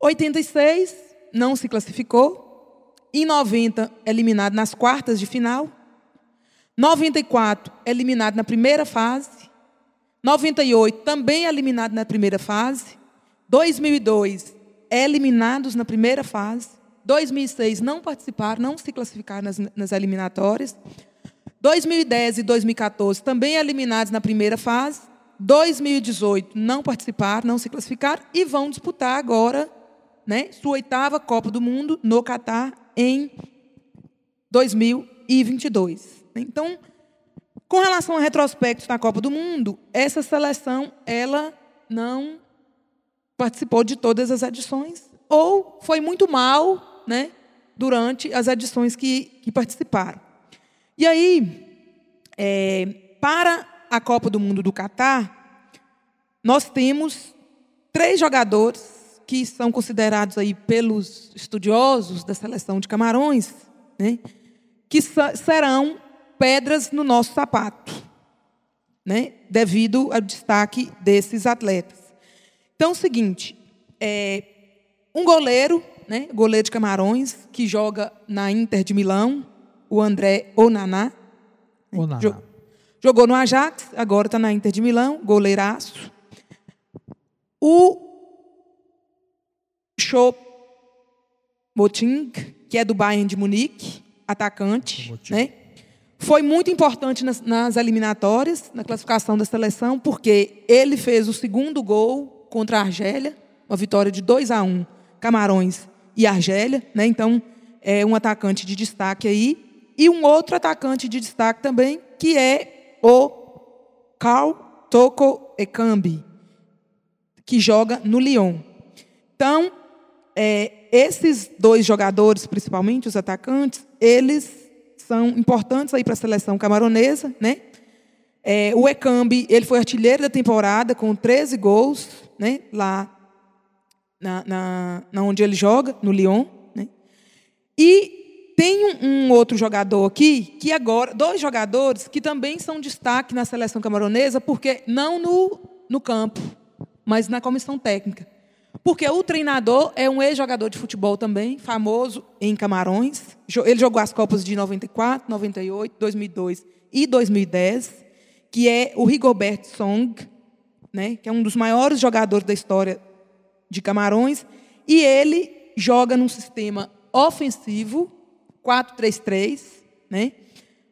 86 não se classificou. Em 90 eliminado nas quartas de final. 94 eliminado na primeira fase. 98 também eliminado na primeira fase. 2002 eliminados na primeira fase. 2006 não participaram, não se classificaram nas, nas eliminatórias. 2010 e 2014 também eliminados na primeira fase. 2018 não participaram, não se classificaram e vão disputar agora né, sua oitava Copa do Mundo no Catar em 2022. Então, com relação a retrospectos na Copa do Mundo, essa seleção ela não participou de todas as edições ou foi muito mal né, durante as edições que, que participaram. E aí, é, para a Copa do Mundo do Catar, nós temos três jogadores que são considerados aí pelos estudiosos da seleção de Camarões, né, que serão pedras no nosso sapato, né, devido ao destaque desses atletas. Então, é o seguinte, é, um goleiro, né, goleiro de Camarões, que joga na Inter de Milão, o André Onaná. Né, Onaná. Jogou no Ajax, agora está na Inter de Milão, goleiraço. O Choupo-Moting, que é do Bayern de Munique, atacante, né? Foi muito importante nas, nas, eliminatórias, na classificação da seleção, porque ele fez o segundo gol contra a Argélia, uma vitória de 2 a 1, Camarões e Argélia, né? Então, é um atacante de destaque aí, e um outro atacante de destaque também, que é o Carl Toko Ekambi, que joga no Lyon. Então, é, esses dois jogadores, principalmente os atacantes, eles são importantes aí para a seleção camaronesa, né? É, o Ekambi, ele foi artilheiro da temporada com 13 gols, né? Lá na, na, na onde ele joga, no Lyon, né? E tem um, um, outro jogador aqui que agora, dois jogadores que também são destaque na seleção camaronesa, porque não no, no campo, mas na comissão técnica. Porque o treinador é um ex-jogador de futebol também, famoso em Camarões. Ele jogou as Copas de 94, 98, 2002 e 2010, que é o Rigobert Song, né, que é um dos maiores jogadores da história de Camarões. E ele joga num sistema ofensivo, 4-3-3, né,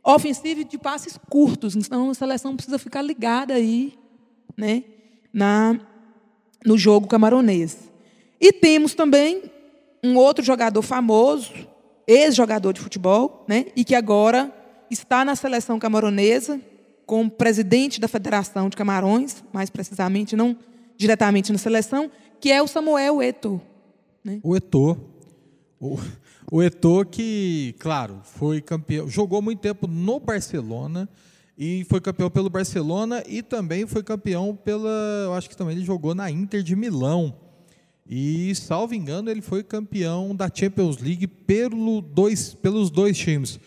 ofensivo de passes curtos. Então a seleção precisa ficar ligada aí né, na no jogo camaronês. E temos também um outro jogador famoso, ex-jogador de futebol, né, e que agora está na seleção camaronesa como presidente da Federação de Camarões, mais precisamente, não diretamente na seleção, que é o Samuel Eto'o. Né? O Eto'o. O, o Eto'o que, claro, foi campeão, jogou muito tempo no Barcelona, e foi campeão pelo Barcelona e também foi campeão pela. Eu acho que também ele jogou na Inter de Milão. E, salvo engano, ele foi campeão da Champions League pelo dois, pelos dois times.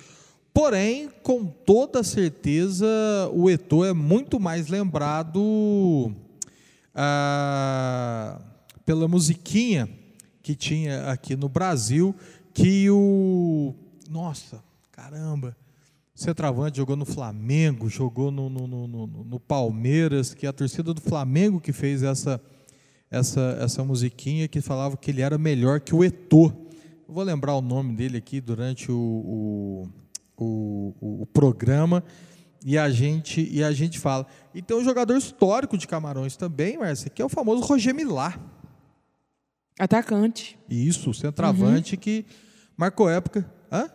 Porém, com toda certeza, o Eto'o é muito mais lembrado ah, pela musiquinha que tinha aqui no Brasil, que o. Nossa, caramba! Centroavante, jogou no Flamengo, jogou no, no, no, no, Palmeiras, que é a torcida do Flamengo que fez essa, essa, essa musiquinha que falava que ele era melhor que o Eto'o. Eu vou lembrar o nome dele aqui durante o, o, o, o programa e a gente e a gente fala. E tem um jogador histórico de Camarões também, Márcia, que é o famoso Roger Milá. Atacante. Isso, centroavante uhum. que marcou época. Hã?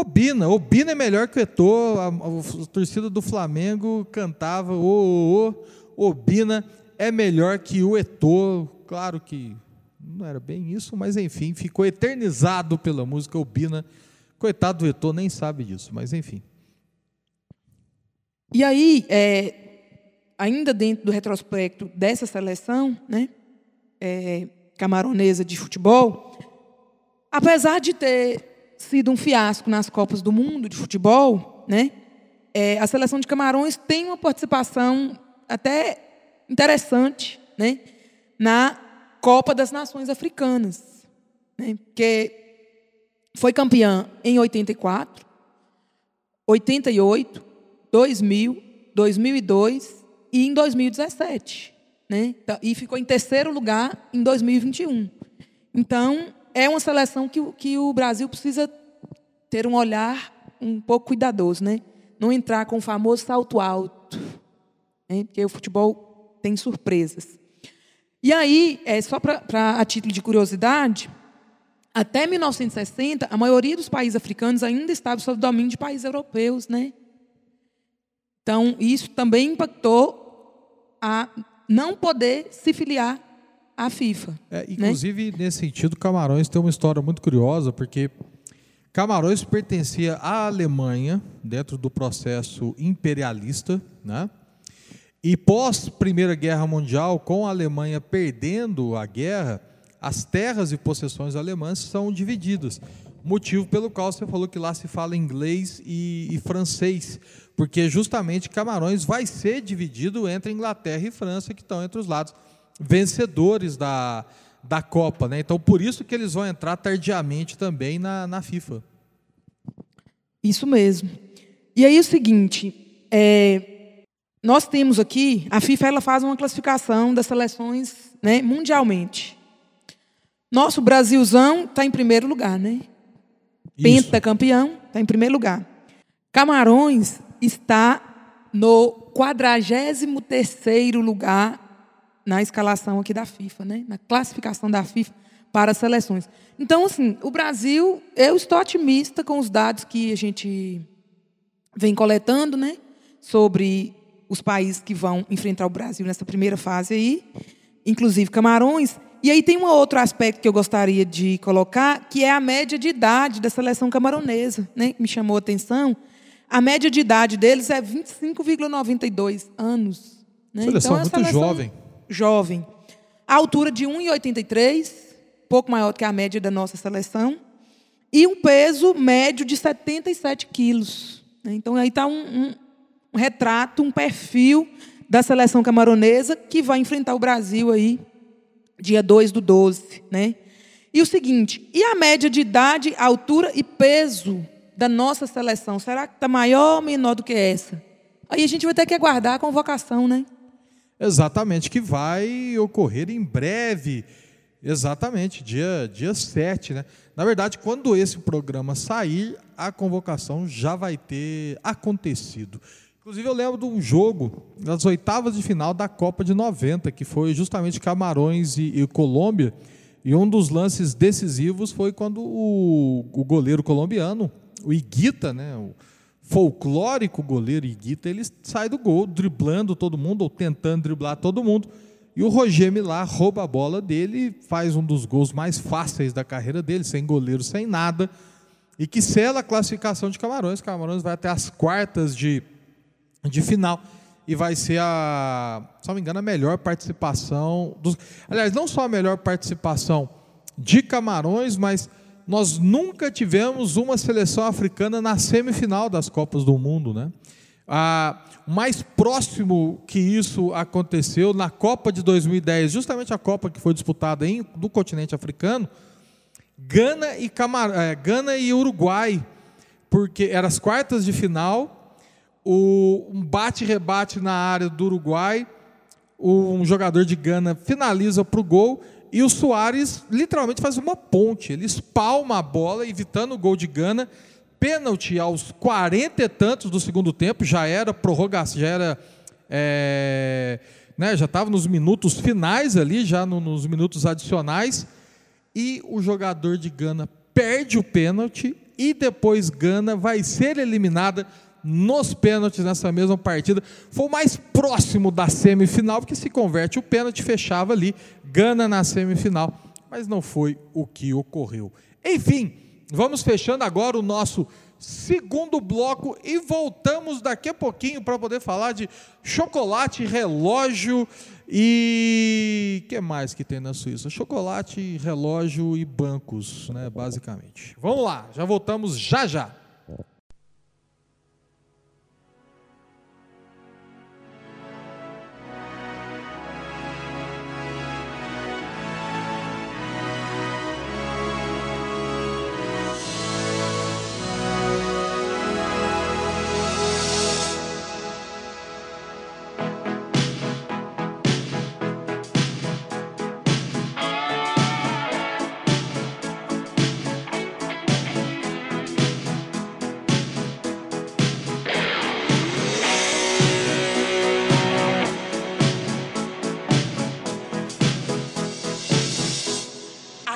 Obina, Obina é melhor que o Eto'o, a, a, a, torcida do Flamengo cantava, ô, ô, ô, Obina é melhor que o Eto'o, claro que não era bem isso, mas enfim, ficou eternizado pela música Obina, coitado do Eto'o, nem sabe disso, mas enfim. E aí, é, ainda dentro do retrospecto dessa seleção, né, é, camaronesa de futebol, apesar de ter sido um fiasco nas Copas do Mundo de futebol, né, é, a seleção de Camarões tem uma participação até interessante né, na Copa das Nações Africanas, né, porque foi campeã em 84, 88, 2000, 2002 e em 2017. Né? Tá- E ficou em terceiro lugar em 2021. Então, é uma seleção que, que o Brasil precisa ter um olhar um pouco cuidadoso, né? Não entrar com o famoso salto alto, né? porque o futebol tem surpresas. E aí, é, só para a título de curiosidade, até 1960, a maioria dos países africanos ainda estava sob domínio de países europeus, né? Então, isso também impactou a não poder se filiar à FIFA. É, né? inclusive, nesse sentido, Camarões tem uma história muito curiosa, porque Camarões pertencia à Alemanha, dentro do processo imperialista, né? E pós Primeira Guerra Mundial, com a Alemanha perdendo a guerra, as terras e possessões alemãs são divididas. Motivo pelo qual você falou que lá se fala inglês e, e francês, porque justamente Camarões vai ser dividido entre Inglaterra e França, que estão entre os lados vencedores da, da Copa. Né? Então, por isso que eles vão entrar tardiamente também na, na FIFA. Isso mesmo. E aí é o seguinte, é, nós temos aqui, a FIFA ela faz uma classificação das seleções né, mundialmente. Nosso Brasilzão está em primeiro lugar, né? Isso. Pentacampeão está em primeiro lugar. Camarões está no 43º lugar na escalação aqui da FIFA, né? Na classificação da FIFA para as seleções. Então, assim, o Brasil, eu estou otimista com os dados que a gente vem coletando, né? Sobre os países que vão enfrentar o Brasil nessa primeira fase aí, inclusive Camarões. E aí tem um outro aspecto que eu gostaria de colocar, que é a média de idade da seleção camaronesa, né? Que me chamou a atenção. A média de idade deles é 25,92 anos. Né? Seleção é uma muito jovem. Jovem. A altura de 1,83, pouco maior do que a média da nossa seleção. E um peso médio de 77 quilos. né? Então, aí está um, um- um retrato, um perfil da seleção camaronesa que vai enfrentar o Brasil aí, dia 2 do 12. Né? E o seguinte, e a média de idade, altura e peso da nossa seleção? Será que está maior ou menor do que essa? Aí a gente vai ter que aguardar a convocação, né? Exatamente, que vai ocorrer em breve. Exatamente, dia, dia 7, né? Na verdade, quando esse programa sair, a convocação já vai ter acontecido. Inclusive, eu lembro de um jogo das oitavas de final da Copa de 90, que foi justamente Camarões e, e Colômbia. E um dos lances decisivos foi quando o, o goleiro colombiano, o Iguita, né? O, folclórico goleiro Iguita, ele sai do gol, driblando todo mundo, ou tentando driblar todo mundo. E o Roger Milá rouba a bola dele, faz um dos gols mais fáceis da carreira dele, sem goleiro, sem nada, e que sela a classificação de Camarões. Camarões vai até as quartas de, de final e vai ser a, se não me engano, a melhor participação dos. Aliás, não só a melhor participação de Camarões, mas nós nunca tivemos uma seleção africana na semifinal das Copas do Mundo, né? Ah, mais próximo que isso aconteceu na Copa de 2010, justamente a Copa que foi disputada em, no continente africano, Gana e, Camar eh, Gana e Uruguai, porque eram as quartas de final, o, um bate-rebate na área do Uruguai, um jogador de Gana finaliza para o gol e o Soares literalmente faz uma ponte. Ele espalma a bola, evitando o gol de Gana. Pênalti aos 40 e tantos do segundo tempo, já era prorrogação, já era. é, né, já estava nos minutos finais ali, já no- nos minutos adicionais. E o jogador de Gana perde o pênalti e depois Gana vai ser eliminada nos pênaltis nessa mesma partida. Foi o mais próximo da semifinal, porque se converte o pênalti, fechava ali, Gana na semifinal, mas não foi o que ocorreu. Enfim, vamos fechando agora o nosso segundo bloco e voltamos daqui a pouquinho para poder falar de chocolate, relógio e que mais que tem na Suíça? Chocolate, relógio e bancos, né, basicamente. Vamos lá, já voltamos já já.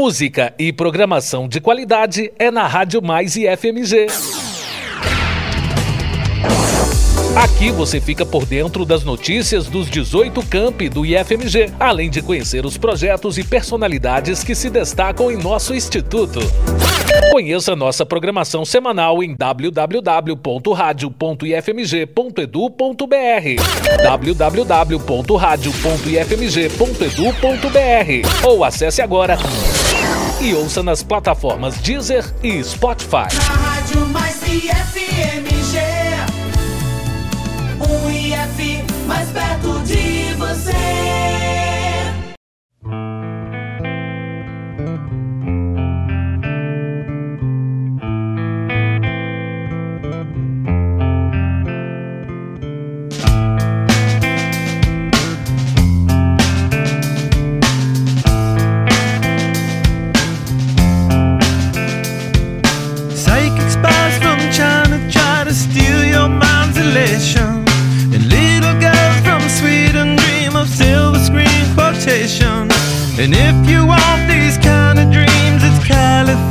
Música e programação de qualidade é na Rádio Mais e FMG. Aqui você fica por dentro das notícias dos 18 campi do IFMG, além de conhecer os projetos e personalidades que se destacam em nosso instituto. Conheça nossa programação semanal em www.radio.ifmg.edu.br www.radio.ifmg.edu.br ou acesse agora e ouça nas plataformas Deezer e Spotify. Na Rádio Mais IFMG, um IF mais.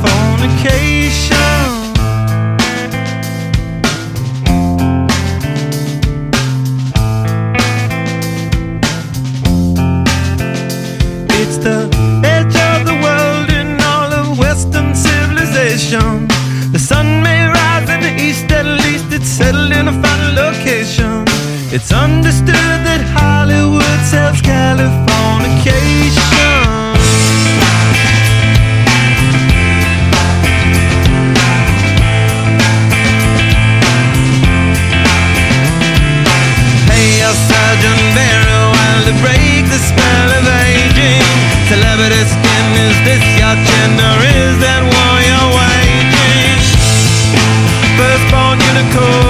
fornication. It's the edge of the world in all of Western civilization. The sun may rise in the east, at least it's settled in a final location. It's understood that Hollywood sells California cold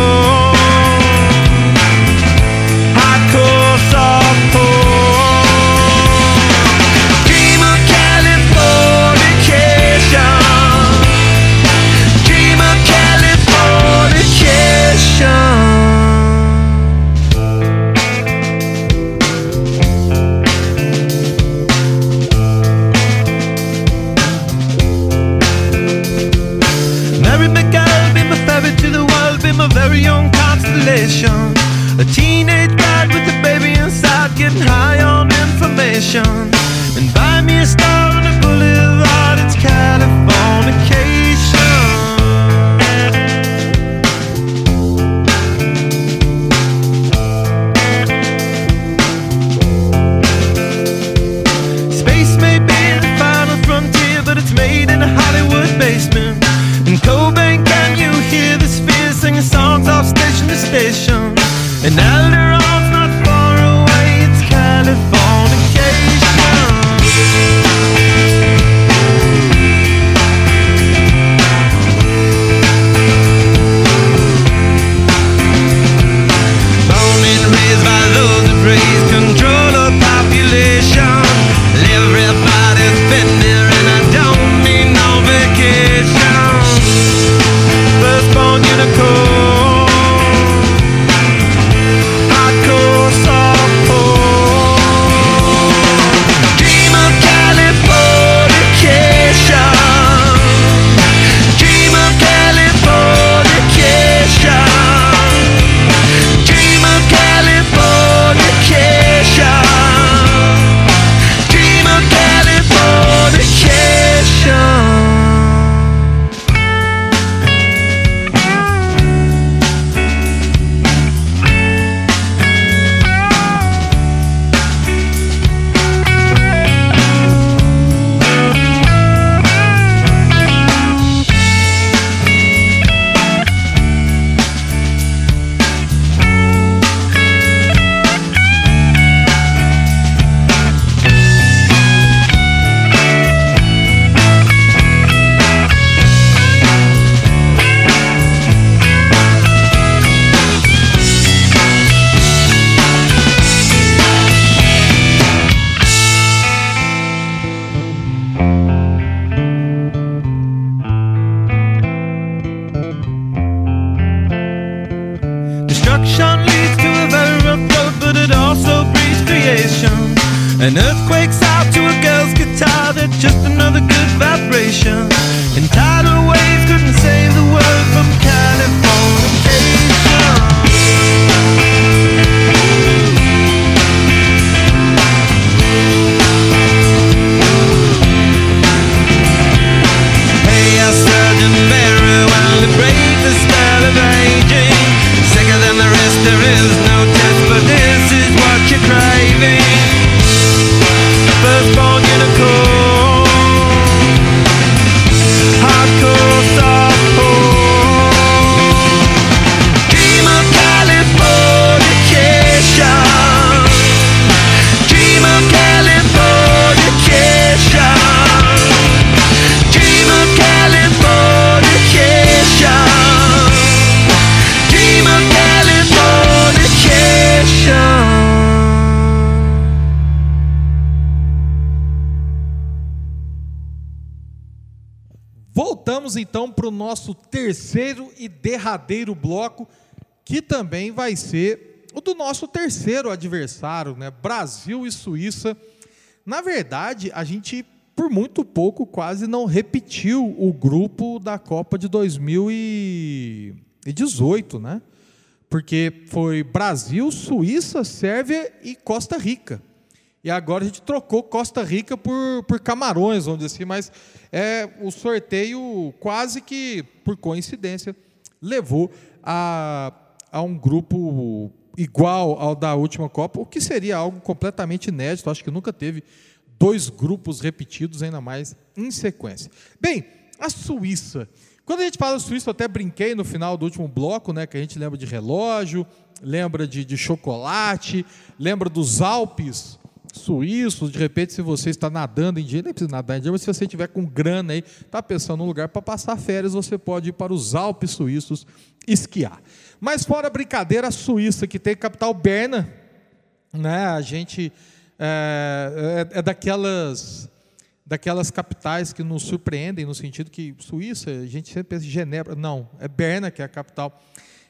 então para o nosso terceiro e derradeiro bloco, que também vai ser o do nosso terceiro adversário, né? Brasil e Suíça. Na verdade, a gente por muito pouco quase não repetiu o grupo da Copa de 2018, né? Porque foi Brasil, Suíça, Sérvia e Costa Rica. E agora a gente trocou Costa Rica por, por Camarões, vamos dizer assim, mas é, o sorteio quase que, por coincidência, levou a, a um grupo igual ao da última Copa, o que seria algo completamente inédito, acho que nunca teve dois grupos repetidos, ainda mais em sequência. Bem, a Suíça. Quando a gente fala Suíça, eu até brinquei no final do último bloco, né, que a gente lembra de relógio, lembra de, de chocolate, lembra dos Alpes suíços, de repente, se você está nadando em dia, nem precisa nadar em dia, mas se você tiver com grana aí, está pensando num lugar para passar férias, você pode ir para os Alpes suíços esquiar. Mas fora a brincadeira, a Suíça, que tem capital Berna, né, a gente é, é, é daquelas daquelas capitais que nos surpreendem no sentido que Suíça, a gente sempre pensa em Genebra, não, é Berna que é a capital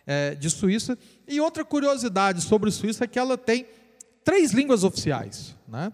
é, de Suíça. E outra curiosidade sobre Suíça é que ela tem três línguas oficiais, né?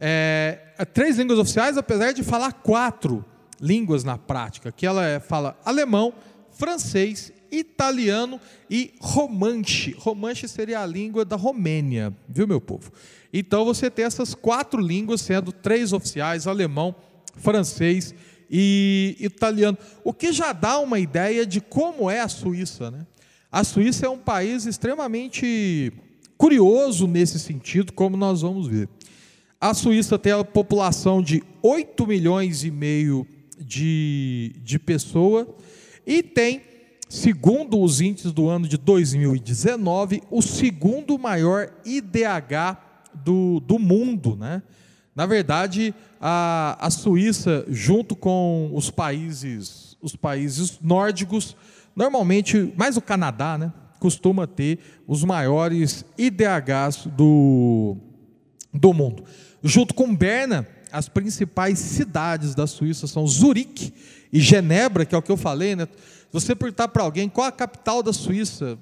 É, três línguas oficiais, apesar de falar quatro línguas na prática, que ela é, fala alemão, francês, italiano e romanche. Romanche seria a língua da Romênia, viu meu povo? Então você tem essas quatro línguas, sendo três oficiais: alemão, francês e italiano. O que já dá uma ideia de como é a Suíça. Né? A Suíça é um país extremamente curioso nesse sentido, como nós vamos ver. A Suíça tem a população de 8 milhões e meio de, de pessoas e tem, segundo os índices do ano de 2019, o segundo maior IDH do, do mundo, né? Na verdade, a, a Suíça, junto com os países, os países nórdicos, normalmente, mais o Canadá, né? Costuma ter os maiores IDHs do, do mundo. Junto com Berna, as principais cidades da Suíça são Zurique e Genebra, que é o que eu falei, né? Você perguntar para alguém qual a capital da Suíça,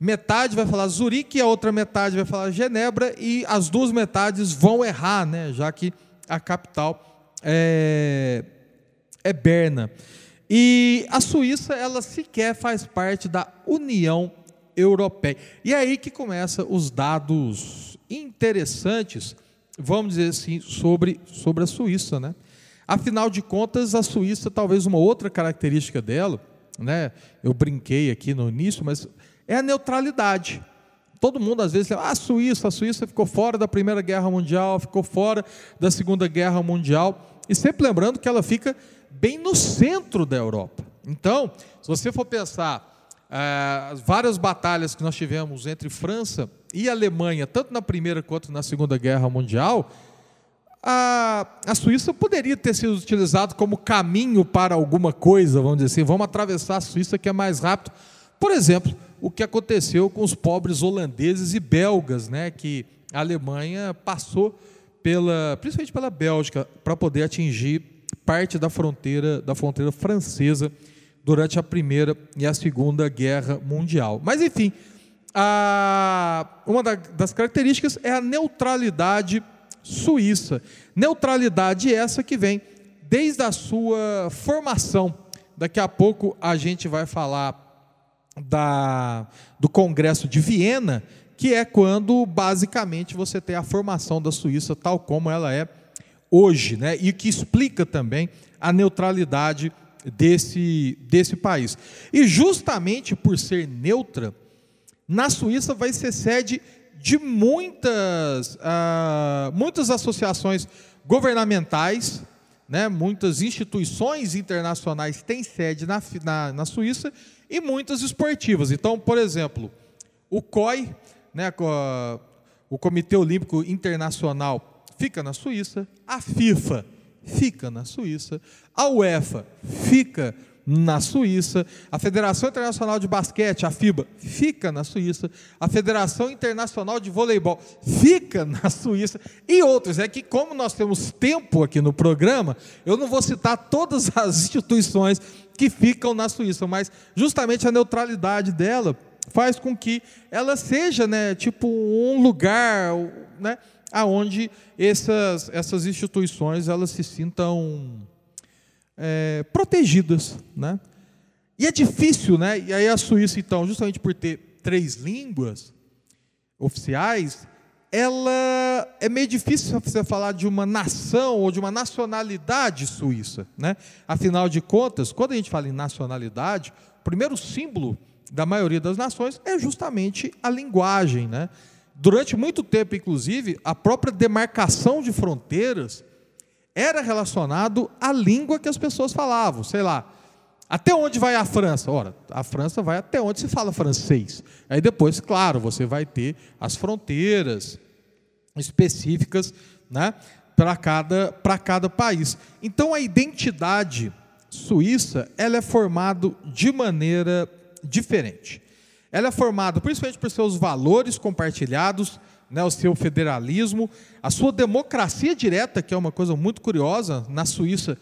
metade vai falar Zurique, a outra metade vai falar Genebra, e as duas metades vão errar, né? já que a capital é, é Berna. E a Suíça, ela sequer faz parte da União Europeia. E é aí que começam os dados interessantes, vamos dizer assim, sobre, sobre a Suíça. Né? Afinal de contas, a Suíça, talvez uma outra característica dela, né? eu brinquei aqui no início, mas é a neutralidade. Todo mundo às vezes fala, ah, a Suíça, a Suíça ficou fora da Primeira Guerra Mundial, ficou fora da Segunda Guerra Mundial, e sempre lembrando que ela fica bem no centro da Europa. Então, se você for pensar as várias batalhas que nós tivemos entre França e Alemanha, tanto na Primeira quanto na Segunda Guerra Mundial, a, a Suíça poderia ter sido utilizado como caminho para alguma coisa, vamos dizer assim, vamos atravessar a Suíça que é mais rápido. Por exemplo, o que aconteceu com os pobres holandeses e belgas, né, que a Alemanha passou pela, principalmente pela Bélgica, para poder atingir parte da fronteira da fronteira francesa durante a primeira e a segunda guerra mundial. Mas enfim, a, uma da, das características é a neutralidade suíça. Neutralidade essa que vem desde a sua formação. Daqui a pouco a gente vai falar da, do Congresso de Viena, que é quando basicamente você tem a formação da Suíça tal como ela é hoje, né? e que explica também a neutralidade desse, desse país. E justamente por ser neutra, na Suíça vai ser sede de muitas, ah, muitas associações governamentais, né? muitas instituições internacionais têm sede na, na, na Suíça e muitas esportivas. Então, por exemplo, o COI, né, o Comitê Olímpico Internacional, fica na Suíça, a FIFA fica na Suíça, a UEFA fica na Suíça, a Federação Internacional de Basquete, a FIBA, fica na Suíça, a Federação Internacional de Voleibol fica na Suíça e outras. É que, como nós temos tempo aqui no programa, eu não vou citar todas as instituições que ficam na Suíça, mas justamente a neutralidade dela faz com que ela seja, né, tipo um lugar, né, aonde essas essas instituições elas se sintam é, protegidas, né? E é difícil, né? E aí a Suíça, então, justamente por ter três línguas oficiais, ela é meio difícil você falar de uma nação ou de uma nacionalidade suíça, né? Afinal de contas, quando a gente fala em nacionalidade, o primeiro símbolo da maioria das nações é justamente a linguagem, né? Durante muito tempo, inclusive, a própria demarcação de fronteiras era relacionado à língua que as pessoas falavam. Sei lá, até onde vai a França? Ora, a França vai até onde se fala francês. Aí depois, claro, você vai ter as fronteiras específicas né, para cada, para cada país. Então a identidade suíça ela é formada de maneira diferente. Ela é formada principalmente por seus valores compartilhados, né, o seu federalismo, a sua democracia direta, que é uma coisa muito curiosa. Na Suíça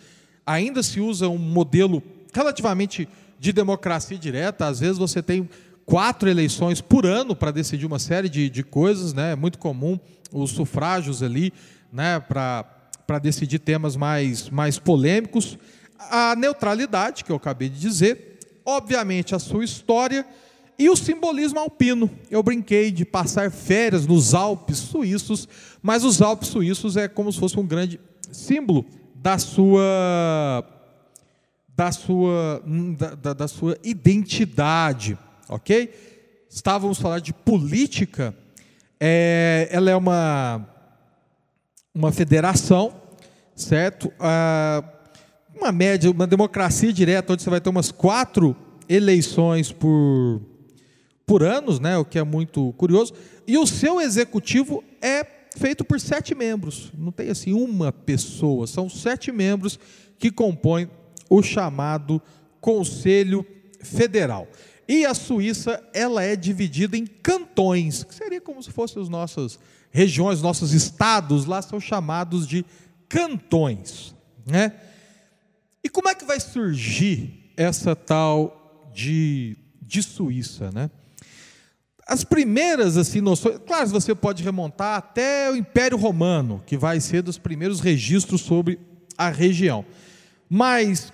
ainda se usa um modelo relativamente de democracia direta. Às vezes você tem quatro eleições por ano para decidir uma série de, de coisas, né? É muito comum os sufrágios ali, né? Para decidir temas mais, mais polêmicos. A neutralidade, que eu acabei de dizer, obviamente a sua história e o simbolismo alpino. Eu brinquei de passar férias nos Alpes suíços, mas os Alpes suíços é como se fosse um grande símbolo da sua da sua da, da, da sua identidade, ok? Estávamos falando de política. É, ela é uma uma federação, certo? Ah, uma média, uma democracia direta, onde você vai ter umas quatro eleições por por anos, né, o que é muito curioso, e o seu executivo é feito por sete membros, não tem assim uma pessoa, são sete membros que compõem o chamado Conselho Federal. E a Suíça, ela é dividida em cantões, que seria como se fossem as nossas regiões, nossos estados, lá são chamados de cantões, né? E como é que vai surgir essa tal de, de Suíça, né? As primeiras assim noções, claro, você pode remontar até o Império Romano, que vai ser dos primeiros registros sobre a região. Mas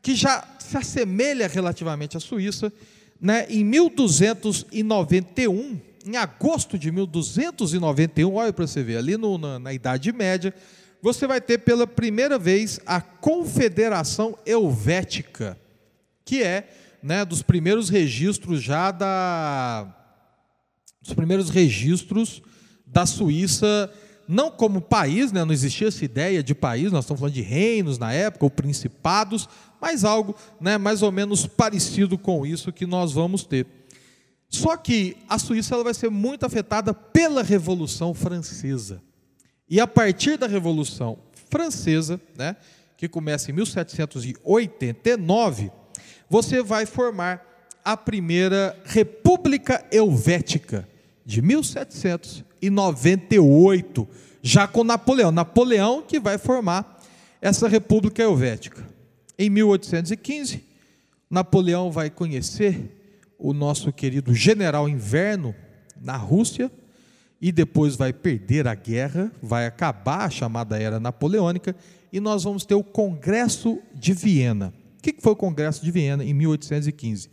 que já se assemelha relativamente à Suíça, né? Em 1291, em agosto de 1291, olha para você ver, ali no, na, na Idade Média, você vai ter pela primeira vez a Confederação Helvética, que é né, dos primeiros registros já da dos primeiros registros da Suíça, não como país, né, não existia essa ideia de país, nós estamos falando de reinos na época, ou principados, mas algo né, mais ou menos parecido com isso que nós vamos ter. Só que a Suíça ela vai ser muito afetada pela Revolução Francesa. E a partir da Revolução Francesa, né, que começa em 1789, você vai formar a primeira República Helvética, de 1798, já com Napoleão. Napoleão que vai formar essa República Helvética. Em 1815, Napoleão vai conhecer o nosso querido general Inverno na Rússia e depois vai perder a guerra, vai acabar a chamada Era Napoleônica e nós vamos ter o Congresso de Viena. O que foi o Congresso de Viena em 1815?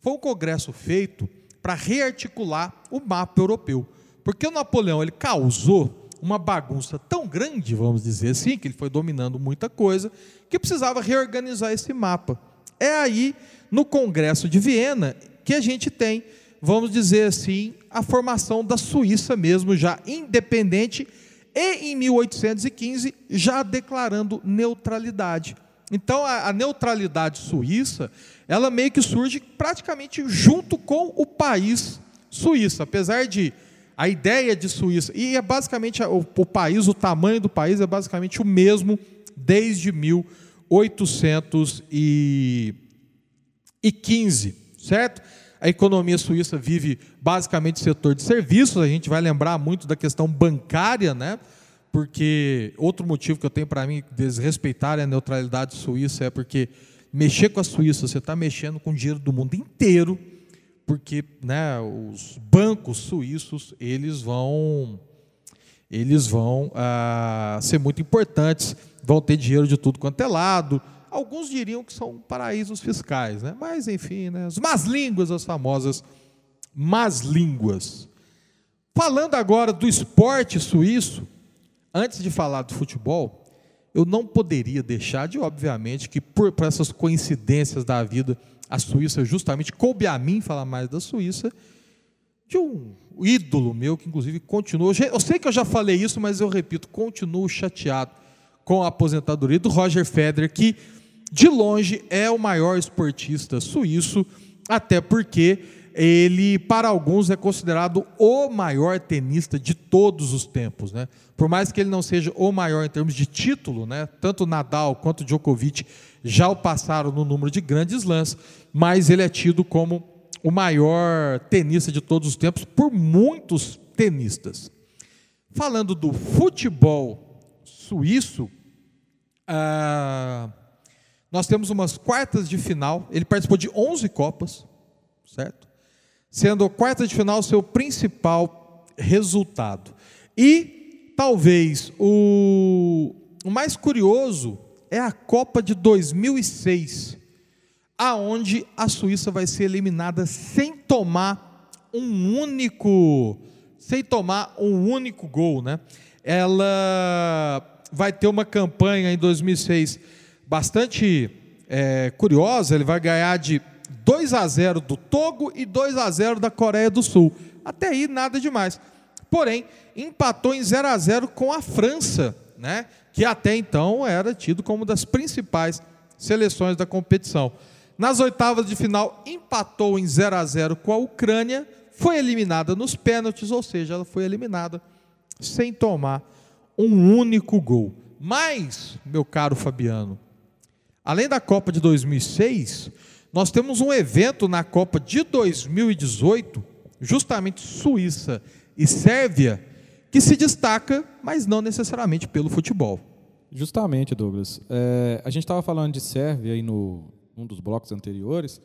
Foi um congresso feito para rearticular o mapa europeu. Porque o Napoleão ele causou uma bagunça tão grande, vamos dizer assim, que ele foi dominando muita coisa, que precisava reorganizar esse mapa. É aí, no Congresso de Viena, que a gente tem, vamos dizer assim, a formação da Suíça mesmo, já independente, e em 1815 já declarando neutralidade. Então, a, a neutralidade suíça ela meio que surge praticamente junto com o país Suíça, apesar de a ideia de Suíça, e é basicamente o, o país, o tamanho do país é basicamente o mesmo desde 1800 e e 15, certo? A economia suíça vive basicamente setor de serviços, a gente vai lembrar muito da questão bancária, né? Porque outro motivo que eu tenho para mim desrespeitar a neutralidade suíça é porque mexer com a Suíça, você está mexendo com o dinheiro do mundo inteiro, porque né, os bancos suíços eles vão eles vão ah, ser muito importantes, vão ter dinheiro de tudo quanto é lado. Alguns diriam que são paraísos fiscais, né? mas enfim, né? as más línguas, as famosas más línguas. Falando agora do esporte suíço, antes de falar do futebol, eu não poderia deixar de, obviamente, que por, por essas coincidências da vida, a Suíça justamente coube a mim falar mais da Suíça, de um ídolo meu que inclusive continuou. Eu sei que eu já falei isso, mas eu repito, continuo chateado com a aposentadoria do Roger Federer, que de longe é o maior esportista suíço, até porque ele, para alguns, é considerado o maior tenista de todos os tempos. Né? Por mais que ele não seja o maior em termos de título, né? tanto Nadal quanto Djokovic já o passaram no número de grandes lãs, mas ele é tido como o maior tenista de todos os tempos por muitos tenistas. Falando do futebol suíço, ah, nós temos umas quartas de final. Ele participou de 11 Copas, certo? Sendo a quarta de final seu principal resultado. E talvez o, o mais curioso é a Copa de 2006, aonde a Suíça vai ser eliminada sem tomar um único, sem tomar um único gol, né? Ela vai ter uma campanha em 2006 bastante é, curiosa. Ele vai ganhar de 2 a 0 do Togo e 2 a 0 da Coreia do Sul. Até aí nada demais. Porém, empatou em 0 a 0 com a França, né? que até então era tido como uma das principais seleções da competição. Nas oitavas de final, empatou em 0 a 0 com a Ucrânia, foi eliminada nos pênaltis, ou seja, ela foi eliminada sem tomar um único gol. Mas, meu caro Fabiano, além da Copa de 2006, nós temos um evento na Copa de 2018, justamente Suíça e Sérvia, que se destaca, mas não necessariamente pelo futebol. Justamente, Douglas. É, a gente estava falando de Sérvia aí no um dos blocos anteriores.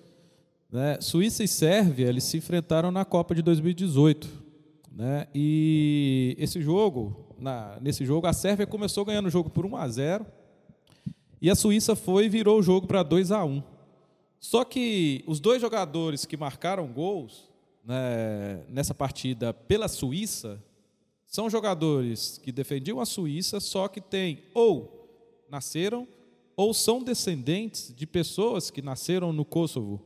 Né? Suíça e Sérvia eles se enfrentaram na Copa de 2018. Né? E esse jogo, na, nesse jogo, a Sérvia começou ganhando o jogo por 1 a 0 e a Suíça foi e virou o jogo para 2 a 1 Só que os dois jogadores que marcaram gols né, nessa partida pela Suíça são jogadores que defendiam a Suíça, só que têm ou nasceram ou são descendentes de pessoas que nasceram no Kosovo.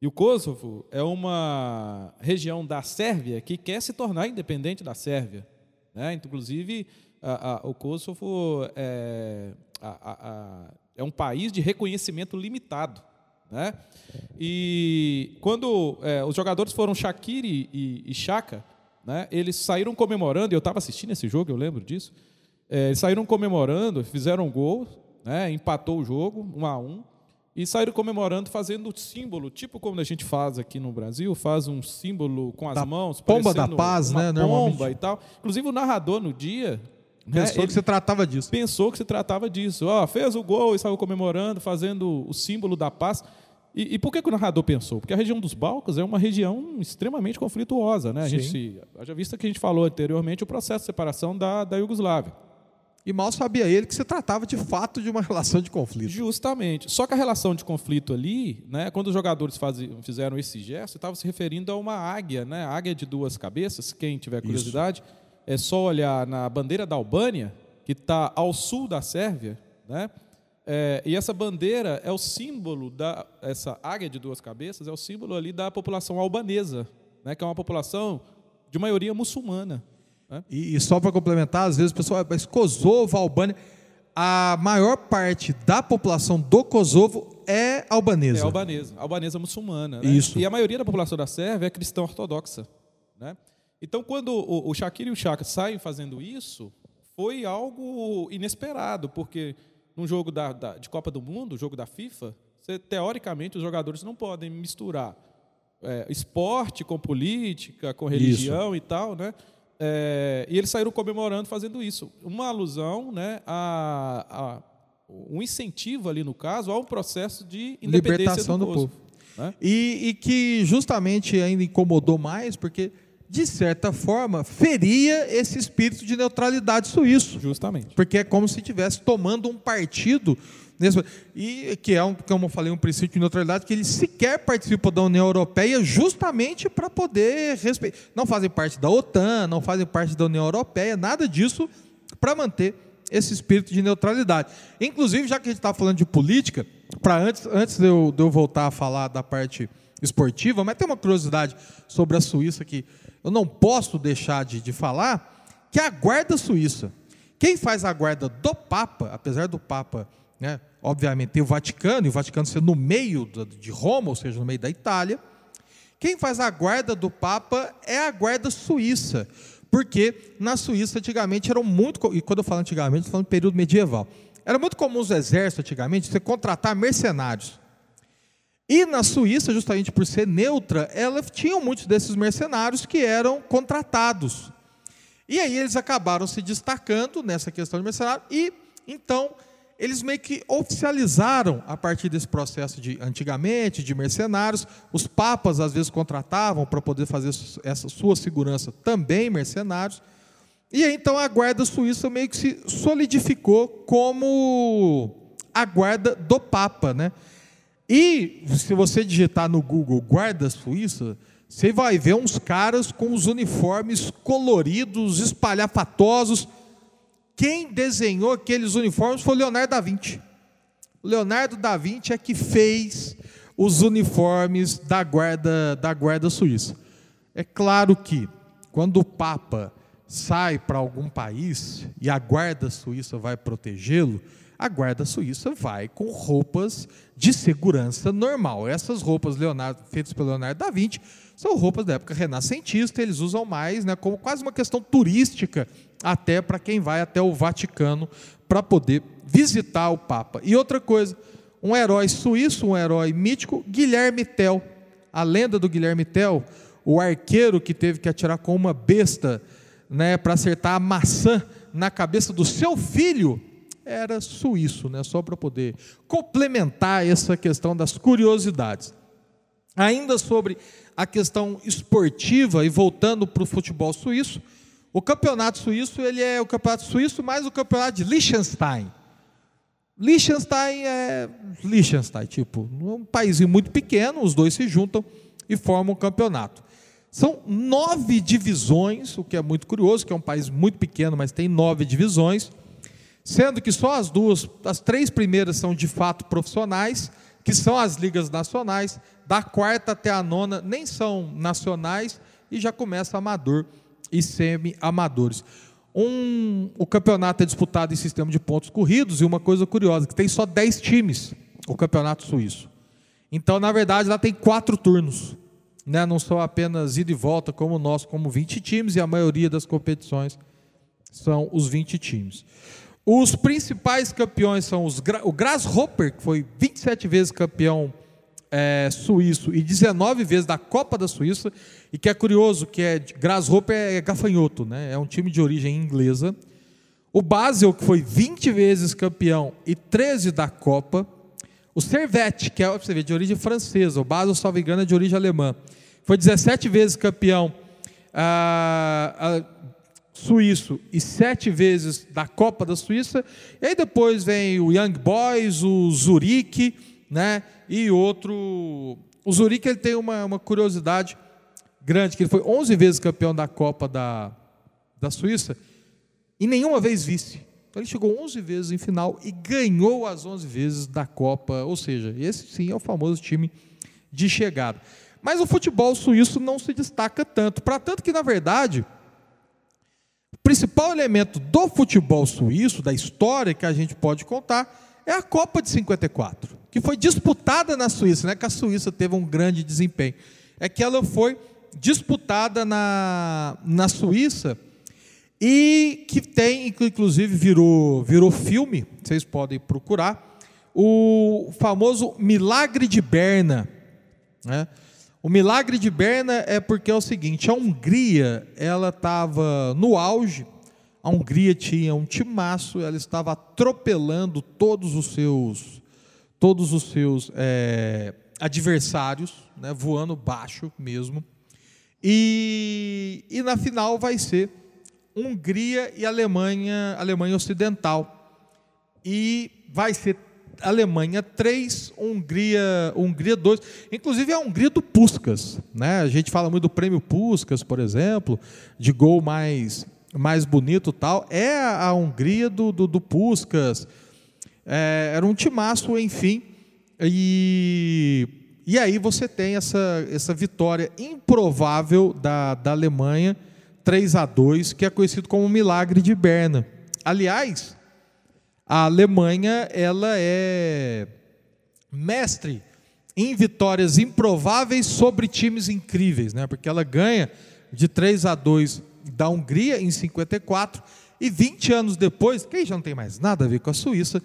E o Kosovo é uma região da Sérvia que quer se tornar independente da Sérvia. Né? Inclusive, a, a, o Kosovo é, a, é, um país de reconhecimento limitado. Né? E quando é, os jogadores foram Shaqiri e, e Chaka, né? Eles saíram comemorando, eu estava assistindo esse jogo, eu lembro disso. É, eles saíram comemorando, fizeram um gol, né? empatou o jogo, um a um, e saíram comemorando, fazendo símbolo, tipo como a gente faz aqui no Brasil, faz um símbolo com as Da mãos, pomba da paz, né, Pomba e tal. Inclusive o narrador no dia. Né, Pensou ele que se tratava disso. pensou que se tratava disso. Ó, fez o gol e saiu comemorando, fazendo o símbolo da paz. E, e por que, que o narrador pensou? Porque a região dos Balcãs é uma região extremamente conflituosa. Né? A gente, se- haja vista que a gente falou anteriormente o processo de separação da, da Iugoslávia. E mal sabia ele que se tratava de fato de uma relação de conflito. Justamente. Só que a relação de conflito ali, né, quando os jogadores faziam- fizeram esse gesto, estava se referindo a uma águia, né, águia de duas cabeças. Quem tiver curiosidade, é só olhar na bandeira da Albânia, que está ao sul da Sérvia, né? É, e essa bandeira é o símbolo da essa águia de duas cabeças é o símbolo ali da população albanesa, né, que é uma população de maioria muçulmana. né? E, e só para complementar, às vezes o pessoal, "Ah, mas Kosovo, Albânia, a maior parte da população do Kosovo é albanesa. É albanesa, albanesa muçulmana. Né? Isso. E a maioria da população da Sérvia é cristã ortodoxa. Né? Então, quando o, o Shakira e o Chaka saem fazendo isso, foi algo inesperado, porque num jogo da, da- de Copa do Mundo, jogo da FIFA, Você, teoricamente, os jogadores não podem misturar é, esporte com política, com religião e tal, né? É, e eles saíram comemorando fazendo isso. Uma alusão né, a, a um incentivo ali, no caso, a um processo de independência Libertação do Kosovo, povo. né? E, e que justamente ainda incomodou mais, porque, de certa forma, feria esse espírito de neutralidade suíço. Justamente. Porque é como se estivesse tomando um partido. Nesse, e que é, um, como eu falei, um princípio de neutralidade, que eles sequer participam da União Europeia justamente para poder respeitar. Não fazem parte da OTAN, não fazem parte da União Europeia, nada disso para manter esse espírito de neutralidade. Inclusive, já que a gente está falando de política, para antes, antes de, eu, de eu voltar a falar da parte esportiva, mas tem uma curiosidade sobre a Suíça que eu não posso deixar de, de falar, que é a guarda suíça. Quem faz a guarda do Papa, apesar do Papa, né, obviamente, ter o Vaticano, e o Vaticano ser no meio de Roma, ou seja, no meio da Itália, quem faz a guarda do Papa é a guarda suíça. Porque na Suíça, antigamente, eram muito. E quando eu falo antigamente, estou falando período medieval. Era muito comum os exércitos, antigamente, você contratar mercenários. E na Suíça, justamente por ser neutra, ela tinha muitos desses mercenários que eram contratados. E aí eles acabaram se destacando nessa questão de mercenário e então eles meio que oficializaram a partir desse processo de antigamente de mercenários, os papas às vezes contratavam para poder fazer essa sua segurança também mercenários. E aí então a guarda suíça meio que se solidificou como a guarda do papa, né? E se você digitar no Google guarda suíça, você vai ver uns caras com os uniformes coloridos, espalhafatosos. Quem desenhou aqueles uniformes foi Leonardo da Vinci. Leonardo da Vinci é que fez os uniformes da guarda da guarda suíça. É claro que quando o Papa sai para algum país e a guarda suíça vai protegê-lo, a guarda suíça vai com roupas de segurança normal. Essas roupas Leonardo, feitas pelo Leonardo da Vinci são roupas da época renascentista, eles usam mais né, como quase uma questão turística, até para quem vai até o Vaticano para poder visitar o Papa. E outra coisa, um herói suíço, um herói mítico, Guilherme Tell. A lenda do Guilherme Tell, o arqueiro que teve que atirar com uma besta né, para acertar a maçã na cabeça do seu filho, era suíço, né, só para poder complementar essa questão das curiosidades. Ainda sobre a questão esportiva e voltando para o futebol suíço, o campeonato suíço ele é o campeonato suíço mais o campeonato de Liechtenstein. Liechtenstein é Liechtenstein, tipo, um país muito pequeno, os dois se juntam e formam um campeonato. São nove divisões, o que é muito curioso, que é um país muito pequeno, mas tem nove divisões, sendo que só as duas, as três primeiras são de fato profissionais, que são as ligas nacionais, da quarta até a nona nem são nacionais e já começa amador e semi-amadores. Um, o campeonato é disputado em sistema de pontos corridos e uma coisa curiosa, que tem só 10 times, o campeonato suíço. Então, na verdade, lá tem quatro turnos. Né? Não são apenas ida e volta como o nosso, como 20 times, e a maioria das competições são os 20 times. Os principais campeões são os, o Grasshopper, que foi 27 vezes campeão é, suíço e 19 vezes da Copa da Suíça, e que é curioso que é Grasshopper é gafanhoto, né? é um time de origem inglesa. O Basel, que foi 20 vezes campeão e 13 da Copa. O Servette, que é você ver, de origem francesa. O Basel, salvo engano, é de origem alemã. Foi 17 vezes campeão ah, ah, suíço e 7 vezes da Copa da Suíça. E aí depois vem o Young Boys, o Zurique, né? E outro. O Zurique ele tem uma, uma curiosidade grande, que ele foi 11 vezes campeão da Copa da, da Suíça e nenhuma vez vice. Então ele chegou 11 vezes em final e ganhou as 11 vezes da Copa, ou seja, esse sim é o famoso time de chegada. Mas o futebol suíço não se destaca tanto, para tanto que na verdade o principal elemento do futebol suíço, da história que a gente pode contar, é a Copa de 54, que foi disputada na Suíça, não é que a Suíça teve um grande desempenho, é que ela foi disputada na, na Suíça e que tem, inclusive virou, virou filme, vocês podem procurar, o famoso milagre de Berna. né? O milagre de Berna é porque é o seguinte: a Hungria ela estava no auge. A Hungria tinha um timaço, ela estava atropelando todos os seus, todos os seus eh, adversários, né, voando baixo mesmo. E, e na final vai ser Hungria e Alemanha, Alemanha Ocidental. E vai ser Alemanha 3, Hungria, Hungria 2. Inclusive a Hungria do Puskas. Né? A gente fala muito do prêmio Puskas, por exemplo, de gol mais, mais bonito tal. É a Hungria do, do, do Puskas. É, era um timaço, enfim. E, e aí você tem essa, essa vitória improvável da, da Alemanha, 3 a 2 que é conhecido como o milagre de Berna. Aliás, a Alemanha ela é mestre em vitórias improváveis sobre times incríveis, né? Porque ela ganha de 3 a 2 da Hungria em 54 e 20 anos depois, que aí já não tem mais nada a ver com a Suíça,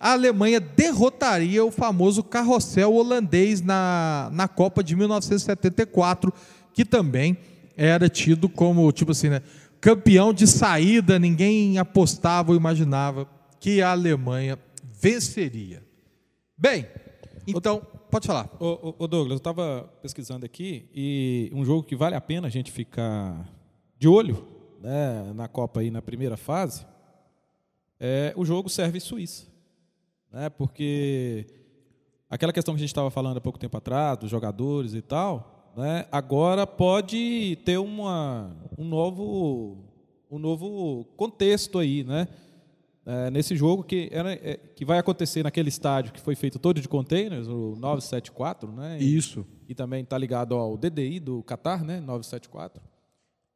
a Alemanha derrotaria o famoso carrossel holandês na, na Copa de 1974, que também era tido como, tipo assim, né, campeão de saída, ninguém apostava ou imaginava que a Alemanha venceria. Bem, então, pode falar. Ô, ô, Douglas, eu estava pesquisando aqui e um jogo que vale a pena a gente ficar de olho né, na Copa aí na primeira fase é o jogo Sérvia e Suíça. Né, porque aquela questão que a gente estava falando há pouco tempo atrás, dos jogadores e tal, né, agora pode ter uma, um, novo, um novo contexto aí, né? É, nesse jogo que, era, é, que vai acontecer naquele estádio que foi feito todo de containers, o 974, né? E, Isso. e também está ligado ao DDI do Qatar, né? 974.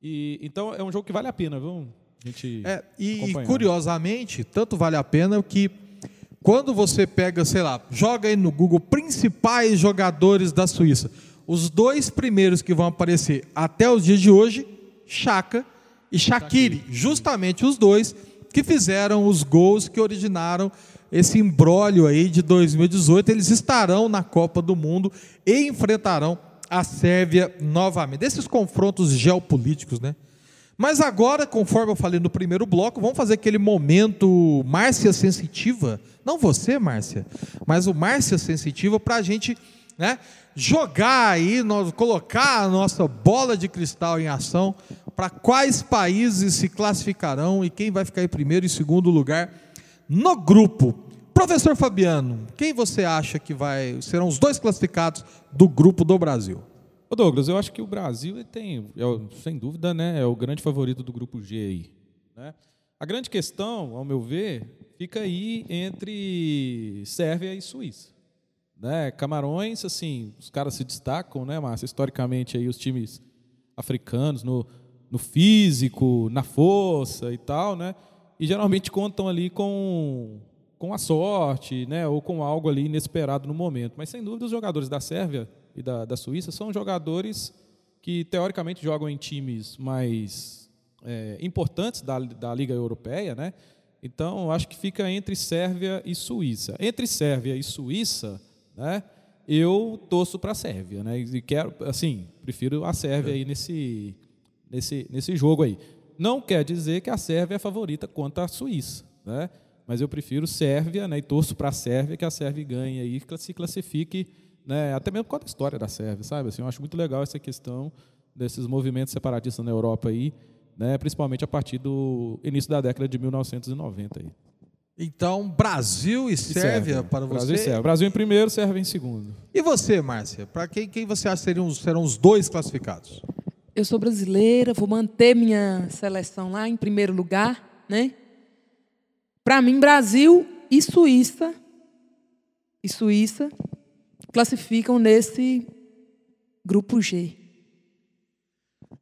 E, então é um jogo que vale a pena, viu? A gente É, e curiosamente, tanto vale a pena que quando você pega, sei lá, joga aí no Google principais jogadores da Suíça, os dois primeiros que vão aparecer até os dias de hoje, Chaka e Shaqiri, justamente os dois que fizeram os gols que originaram esse imbróglio aí de 2018, eles estarão na Copa do Mundo e enfrentarão a Sérvia novamente. Desses confrontos geopolíticos, né? Mas agora, conforme eu falei no primeiro bloco, vamos fazer aquele momento Márcia Sensitiva. Não você, Márcia, mas o Márcia Sensitiva para a gente né, jogar aí, nós, colocar a nossa bola de cristal em ação para quais países se classificarão e quem vai ficar em primeiro e segundo lugar no grupo. Professor Fabiano, quem você acha que vai serão os dois classificados do grupo do Brasil? Ô Douglas, eu acho que o Brasil tem, é sem dúvida, né, é o grande favorito do grupo G aí. Né? A grande questão, ao meu ver, fica aí entre Sérvia e Suíça. Né? Camarões, assim, os caras se destacam, né, Márcia? Historicamente aí os times africanos no, no físico, na força e tal, né? E geralmente contam ali com, com a sorte, né? Ou com algo ali inesperado no momento. Mas sem dúvida os jogadores da Sérvia e da, da Suíça são jogadores que teoricamente jogam em times mais é, importantes da, da Liga Europeia, né? Então, acho que fica entre Sérvia e Suíça. Entre Sérvia e Suíça, né? Eu torço para a Sérvia, né? E quero, assim, prefiro a Sérvia aí nesse, nesse, nesse jogo aí. Não quer dizer que a Sérvia é favorita contra a Suíça, né? Mas eu prefiro Sérvia, né? E torço para a Sérvia que a Sérvia ganhe aí, que se classifique, né? Até mesmo por causa da história da Sérvia, sabe? Assim, eu acho muito legal essa questão desses movimentos separatistas na Europa aí, né? Principalmente a partir do início da década de 1990 aí. Então, Brasil e, E Sérvia, para Brasil e você. Sérvia. Brasil em primeiro, Sérvia em segundo. E você, Márcia? Para quem, quem você acha que serão os dois classificados? Eu sou brasileira, vou manter minha seleção lá em primeiro lugar, né? Para mim, Brasil e Suíça e Suíça classificam nesse grupo G.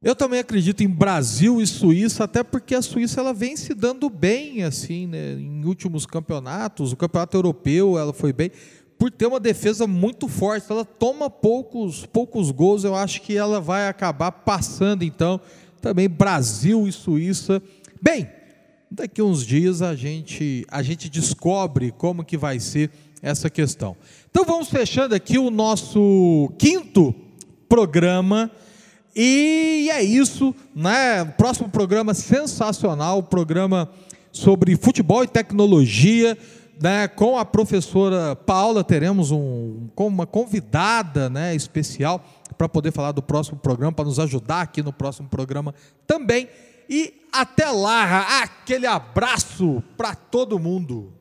Eu também acredito em Brasil e Suíça, até porque a Suíça ela vem se dando bem assim, né, em últimos campeonatos. O campeonato europeu ela foi bem por ter uma defesa muito forte. Ela toma poucos poucos gols, eu acho que ela vai acabar passando então também Brasil e Suíça. Bem, daqui uns dias a gente a gente descobre como que vai ser essa questão. Então vamos fechando aqui o nosso quinto programa. E é isso, né? Próximo programa sensacional, programa sobre futebol e tecnologia, né? Com a professora Paula teremos um uma convidada, né, especial para poder falar do próximo programa, para nos ajudar aqui no próximo programa também. E até lá, aquele abraço para todo mundo.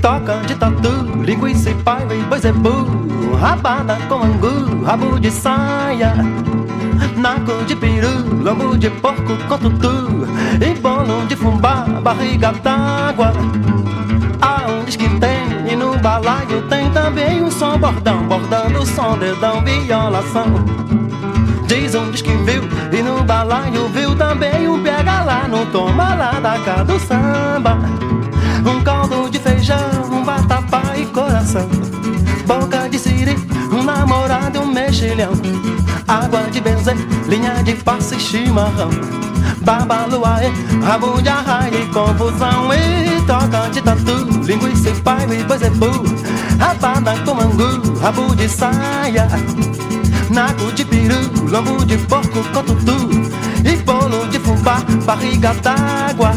Toca de tatu, linguiça e boi zebu Rabada com angu, rabo de saia Naco de peru, lombo de porco com tutu. E bolo de fubá, barriga d'água. Aonde que tem, e no balaio tem também um som bordão Bordando o som, dedão, violação. Diz um diz que viu, e no balaio viu também um pega lá No toma lá da cá do samba. Um caldo de feijão, um vatapá e coração. Boca de siri, um namorado e um mexilhão Água de benzer, linha de passe e chimarrão. Babaluaê, rabo de arraia e confusão. E toca de tatu, linguiça e pai e boi zebu Rabada com angu, rabo de saia. Naco de peru, lombo de porco com tutu. E bolo de fubá, barriga d'água.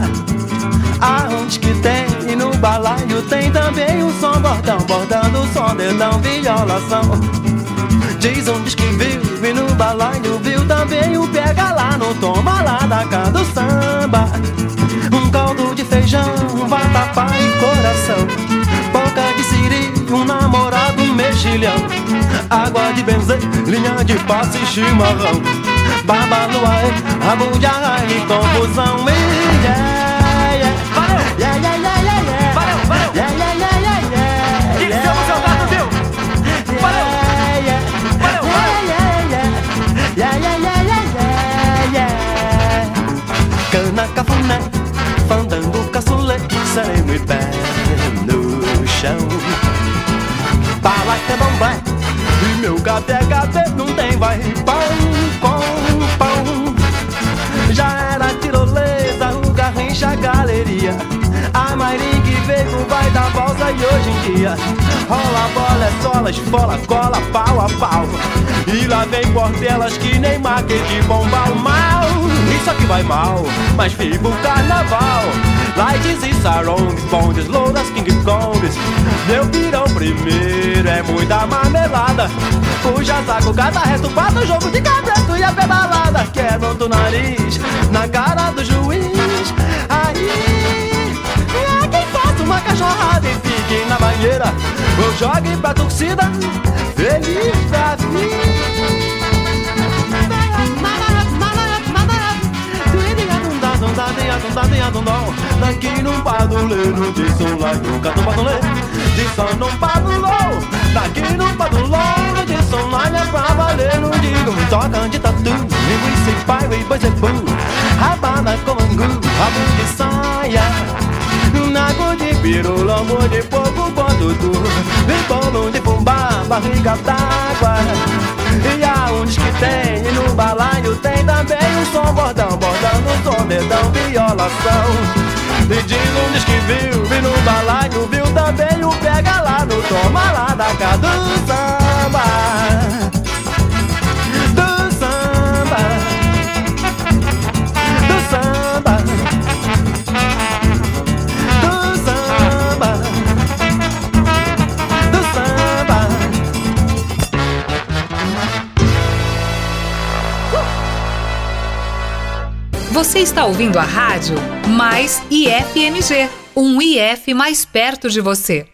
Aonde que tem e no balaio tem também um som bordão. Bordando o som, dedão, violação. Diz diz que viu e no viu também o pega lá no toma lá da cá do samba. Um caldo de feijão, um vatapá e coração. Boca de siri, um namorado, um mexilhão. Água de benzer, linha de passe e chimarrão. Babaluaê, rabo de arraia e confusão caçulê, sereno e pé no chão. Bala candomblé, e meu café cadê não tem vai pão com pão. Já era tirolesa, o garrincha, galeria. A Maringue veio, vai dar pausa e hoje em dia rola bola, é sola, esfola, cola, pau a pau. E lá vem portelas que nem maquete de bomba mal. Isso aqui vai mal, mas fica o carnaval. Lights e sarongs, bondes, louras, king kongs. Meu pirão primeiro é muita marmelada. Puxa saco, cada reto, bata o jogo de cabresto e a pedalada. Quebra do nariz na cara do juiz. Aí, é quem faça uma cachorrada e fique na banheira. Ou jogue pra torcida, feliz da vida. Daqui num paduleiro de som lá nunca no padulê De som num padulô Daqui num som lá é pra valer Não digo toca de tatu e pai e boi zebu Rabada com angu, rabo de saia. Nago de piru, lombo de porco com tutu E bolo de fubá, barriga d'água E aonde que tem, e no balaio tem também um som bordão Bordando o som, dedão, violação. E diz um que viu, e no balaio viu também o pega lá no toma lá da cá do samba Você está ouvindo a rádio Mais IFMG, um IF mais perto de você.